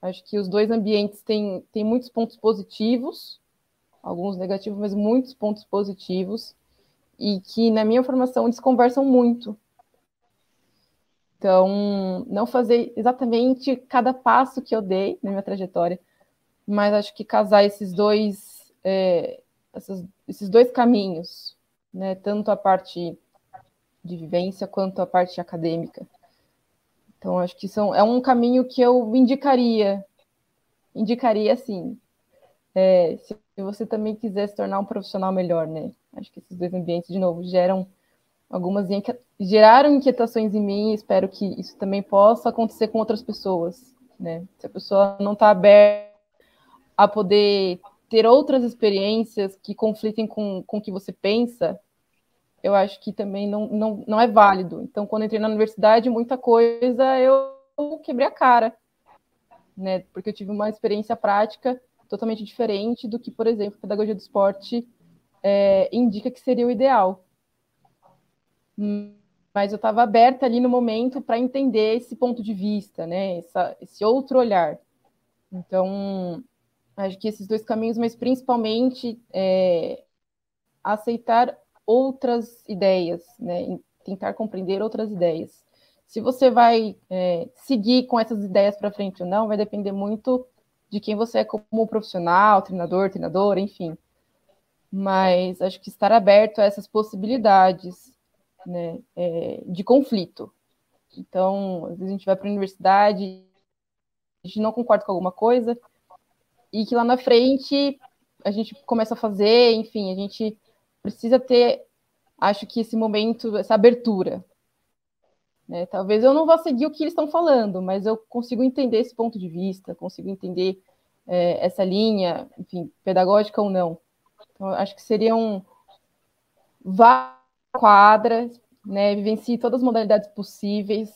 Acho que os dois ambientes têm, têm muitos pontos positivos, alguns negativos, mas muitos pontos positivos, e que na minha formação eles conversam muito. Então, não fazer exatamente cada passo que eu dei na minha trajetória, mas acho que casar esses dois, é, esses, dois caminhos, né, tanto a parte de vivência quanto a parte acadêmica. Então, acho que são, é um caminho que eu indicaria, indicaria sim, é, se você também quiser se tornar um profissional melhor, né? Acho que esses dois ambientes, de novo, geram algumas geraram inquietações em mim espero que isso também possa acontecer com outras pessoas, né? Se a pessoa não está aberta a poder ter outras experiências que conflitem com, com o que você pensa, eu acho que também não, não, não é válido. Então, quando entrei na universidade, muita coisa eu quebrei a cara, né? Porque eu tive uma experiência prática totalmente diferente do que, por exemplo, a pedagogia do esporte é, indica que seria o ideal. Mas eu estava aberta ali no momento para entender esse ponto de vista, né? Essa, esse outro olhar. Então, Acho que esses dois caminhos, mas principalmente é, aceitar outras ideias, né? Tentar compreender outras ideias. Se você vai é, seguir com essas ideias para frente ou não, vai depender muito de quem você é como profissional, treinador, treinadora, enfim. Mas acho que estar aberto a essas possibilidades né, é, de conflito. Então, às vezes a gente vai para a universidade, a gente não concorda com alguma coisa, e que lá na frente a gente começa a fazer, enfim, a gente precisa ter, acho que esse momento, essa abertura. Né? Talvez eu não vá seguir o que eles estão falando, mas eu consigo entender esse ponto de vista, consigo entender é, essa linha, enfim, pedagógica ou não. Então, acho que seriam várias quadras, né? Vivencie todas as modalidades possíveis,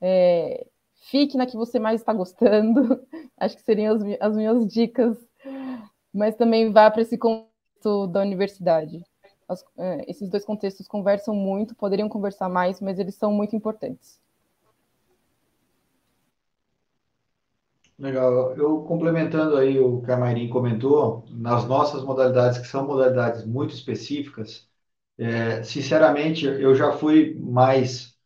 é, fique na que você mais está gostando, acho que seriam as, as minhas dicas, mas também vá para esse contexto da universidade. As, é, esses dois contextos conversam muito, poderiam conversar mais, mas eles são muito importantes. Legal. Eu complementando aí o que a Mayrin comentou, nas nossas modalidades, que são modalidades muito específicas, é, sinceramente, eu já fui mais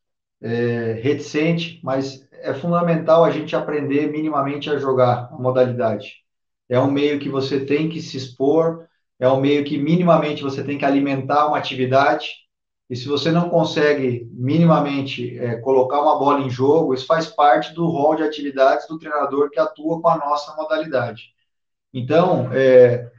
é, reticente, mas é fundamental a gente aprender minimamente a jogar a modalidade. É um meio que você tem que se expor, é um meio que minimamente você tem que alimentar uma atividade, e se você não consegue minimamente é, colocar uma bola em jogo, isso faz parte do rol de atividades do treinador que atua com a nossa modalidade. Então, é,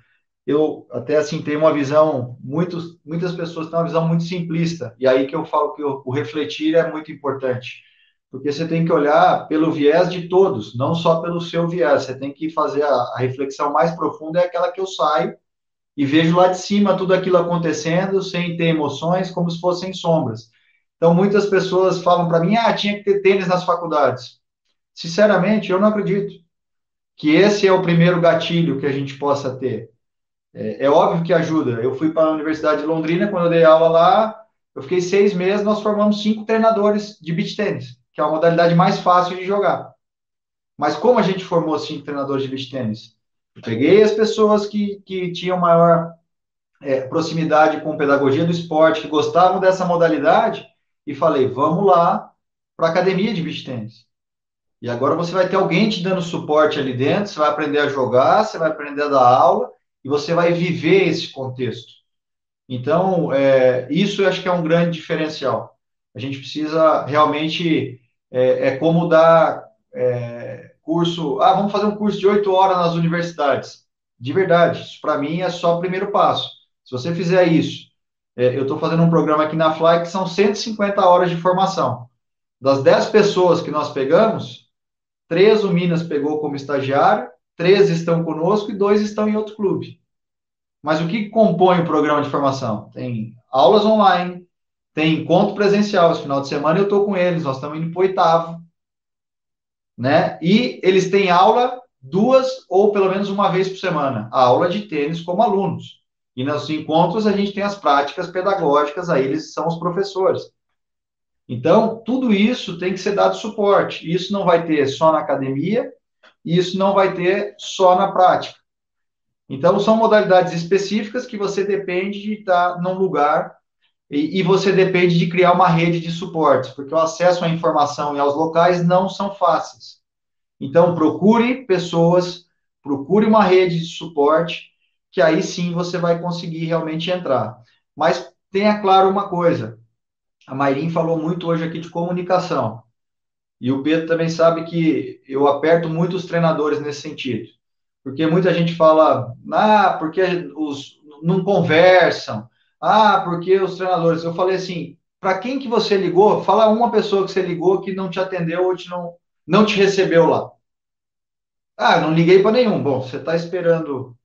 eu até assim tenho uma visão, muitos, muitas pessoas têm uma visão muito simplista, e aí que eu falo que o, o refletir é muito importante, porque você tem que olhar pelo viés de todos, não só pelo seu viés, você tem que fazer a, a reflexão mais profunda, é aquela que eu saio e vejo lá de cima tudo aquilo acontecendo, sem ter emoções, como se fossem sombras. Então, muitas pessoas falam para mim, ah, tinha que ter tênis nas faculdades. Sinceramente, eu não acredito que esse é o primeiro gatilho que a gente possa ter. É, é óbvio que ajuda. Eu fui para a Universidade de Londrina, quando eu dei aula lá, eu fiquei seis meses, nós formamos cinco treinadores de beach tênis, que é a modalidade mais fácil de jogar. Mas como a gente formou cinco treinadores de beach tênis? Peguei as pessoas que, que tinham maior é, proximidade com pedagogia do esporte, que gostavam dessa modalidade, e falei, vamos lá para a academia de beach tênis. E agora você vai ter alguém te dando suporte ali dentro, você vai aprender a jogar, você vai aprender a dar aula, e você vai viver esse contexto. Então, é, isso eu acho que é um grande diferencial. A gente precisa realmente, é, é como dar é, curso, ah, vamos fazer um curso de oito horas nas universidades. De verdade, isso para mim é só o primeiro passo. Se você fizer isso, é, eu estou fazendo um programa aqui na Fly que são 150 horas de formação. Das 10 pessoas que nós pegamos, três o Minas pegou como estagiário, três estão conosco e dois estão em outro clube. Mas o que compõe o programa de formação? Tem aulas online, tem encontro presencial. Esse final de semana eu estou com eles, nós estamos indo para oitavo. Né? E eles têm aula duas ou pelo menos uma vez por semana, a aula de tênis como alunos. E nos encontros a gente tem as práticas pedagógicas, aí eles são os professores. Então, tudo isso tem que ser dado suporte. Isso não vai ter só na academia, e isso não vai ter só na prática. Então, são modalidades específicas que você depende de estar num lugar e, e, você depende de criar uma rede de suportes, porque o acesso à informação e aos locais não são fáceis. Então, procure pessoas, procure uma rede de suporte, que aí sim você vai conseguir realmente entrar. Mas tenha claro uma coisa: a Mairim falou muito hoje aqui de comunicação. E o Pedro também sabe que eu aperto muito os treinadores nesse sentido. Porque muita gente fala, ah, porque os não conversam, ah, porque os treinadores. Eu falei assim, para quem que você ligou? Fala uma pessoa que você ligou que não te atendeu ou te não, não te recebeu lá. Ah, não liguei para nenhum. Bom, você está esperando,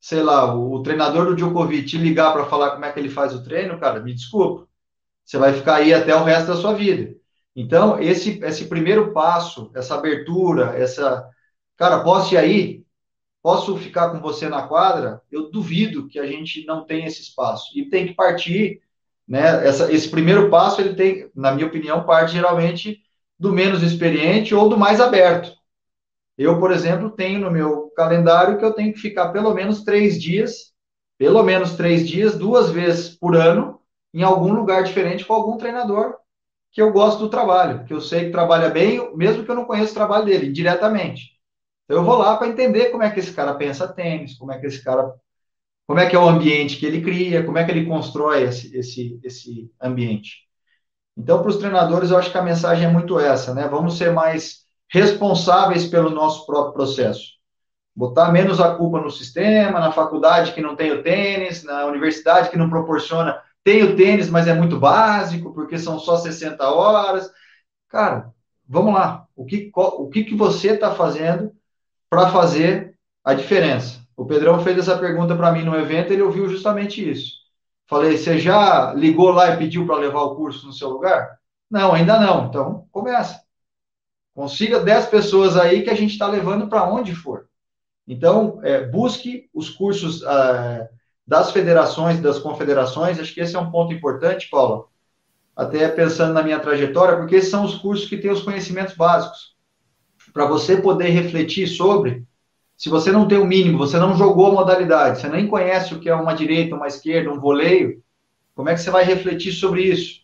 sei lá, o, treinador do Djokovic te ligar para falar como é que ele faz o treino, cara, me desculpa. Você vai ficar aí até o resto da sua vida. Então, esse, esse primeiro passo, essa abertura, essa. Cara, posso ir aí? Posso ficar com você na quadra? Eu duvido que a gente não tenha esse espaço. E tem que partir, né? Essa, esse primeiro passo, ele tem, na minha opinião, parte geralmente do menos experiente ou do mais aberto. Eu, por exemplo, tenho no meu calendário que eu tenho que ficar pelo menos três dias, pelo menos três dias, duas vezes por ano, em algum lugar diferente com algum treinador que eu gosto do trabalho, que eu sei que trabalha bem, mesmo que eu não conheça o trabalho dele, diretamente. Então, eu vou lá para entender como é que esse cara pensa tênis, como é que esse cara. Como é que é o ambiente que ele cria, como é que ele constrói esse, esse, esse ambiente. Então, para os treinadores, eu acho que a mensagem é muito essa, né? Vamos ser mais responsáveis pelo nosso próprio processo. Botar menos a culpa no sistema, na faculdade que não tem o tênis, na universidade que não proporciona. Tem o tênis, mas é muito básico, porque são só 60 horas. Cara, vamos lá. O que, o que, que você está fazendo para fazer a diferença? O Pedrão fez essa pergunta para mim no evento, ele ouviu justamente isso. Falei, você já ligou lá e pediu para levar o curso no seu lugar? Não, ainda não. Então, começa. Consiga 10 pessoas aí que a gente está levando para onde for. Então, é, busque os cursos ah, das federações, das confederações. Acho que esse é um ponto importante, Paulo. Até pensando na minha trajetória, porque esses são os cursos que têm os conhecimentos básicos. Para você poder refletir sobre se você não tem o mínimo, você não jogou a modalidade, você nem conhece o que é uma direita, uma esquerda, um voleio, como é que você vai refletir sobre isso?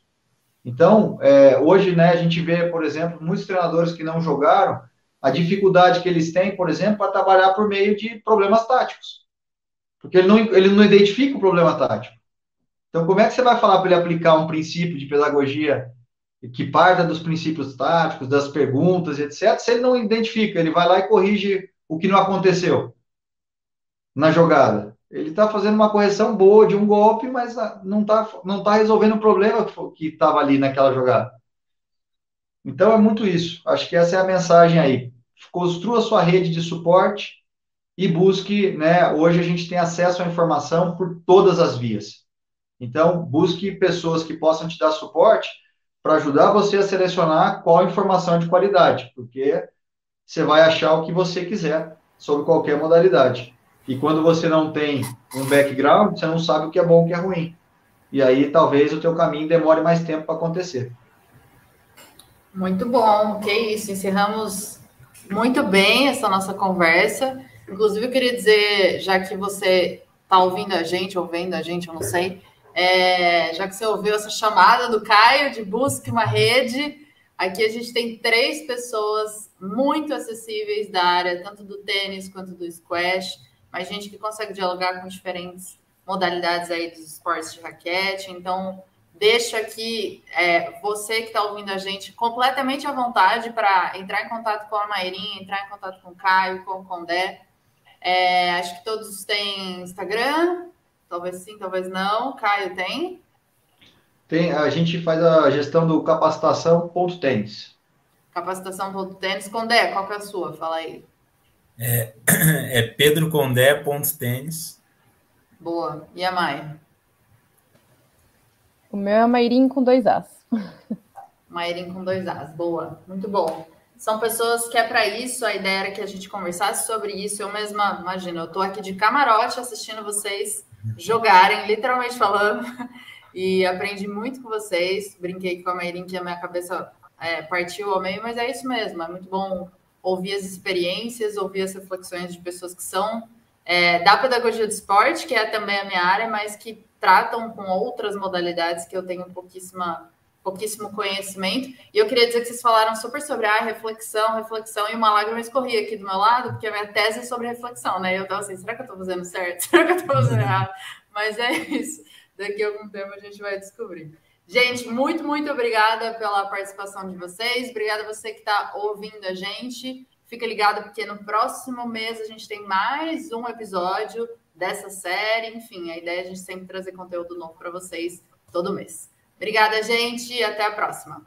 Então, é, hoje, né, a gente vê, por exemplo, muitos treinadores que não jogaram, a dificuldade que eles têm, por exemplo, para trabalhar por meio de problemas táticos. Porque ele não, ele não identifica o problema tático. Então, como é que você vai falar para ele aplicar um princípio de pedagogia que parta dos princípios táticos, das perguntas, etc., se ele não identifica, ele vai lá e corrige o que não aconteceu na jogada. Ele está fazendo uma correção boa de um golpe, mas não está não tá resolvendo o problema que estava ali naquela jogada. Então é muito isso. Acho que essa é a mensagem aí. Construa sua rede de suporte e busque, né? Hoje a gente tem acesso à informação por todas as vias. Então, busque pessoas que possam te dar suporte para ajudar você a selecionar qual informação de qualidade, porque você vai achar o que você quiser sobre qualquer modalidade. E quando você não tem um background, você não sabe o que é bom o que é ruim. E aí talvez o teu caminho demore mais tempo para acontecer. Muito bom, que isso. Encerramos muito bem essa nossa conversa. Inclusive, eu queria dizer, já que você está ouvindo a gente, ouvindo a gente, eu não sei, é, já que você ouviu essa chamada do Caio de busque uma rede, Aqui a gente tem três pessoas muito acessíveis da área, tanto do tênis quanto do squash, mas gente que consegue dialogar com diferentes modalidades aí dos esportes de raquete. Então, deixo aqui é, você que está ouvindo a gente completamente à vontade para entrar em contato com a Mairinha, entrar em contato com o Caio, com o Condé. É, acho que todos têm Instagram, talvez sim, talvez não. Caio tem? Tem, a gente faz a gestão do capacitação.tênis. Capacitação.tênis. Condé, qual que é a sua? Fala aí. É, é pedrocondé.tênis. Boa. E a Mai? O meu é Mairim com dois As. Mairim com dois As. Boa. Muito bom. São pessoas que é para isso, a ideia era que a gente conversasse sobre isso. Eu mesma, imagina, eu estou aqui de camarote assistindo vocês jogarem, literalmente falando e aprendi muito com vocês. Brinquei com a Mairin que a minha cabeça é, partiu ao meio, mas é isso mesmo. É muito bom ouvir as experiências, ouvir as reflexões de pessoas que são é, da pedagogia do esporte, que é também a minha área, mas que tratam com outras modalidades que eu tenho pouquíssima, pouquíssimo conhecimento. E eu queria dizer que vocês falaram super sobre a ah, reflexão, reflexão, e uma lágrima escorria aqui do meu lado, porque a minha tese é sobre reflexão, né? E eu tava assim, será que eu tô fazendo certo? Será que eu tô fazendo errado? Mas é isso. Daqui a algum tempo a gente vai descobrir. Gente, muito, muito obrigada pela participação de vocês. Obrigada a você que está ouvindo a gente. Fica ligado, porque no próximo mês a gente tem mais um episódio dessa série. Enfim, a ideia é a gente sempre trazer conteúdo novo para vocês todo mês. Obrigada, gente, até a próxima.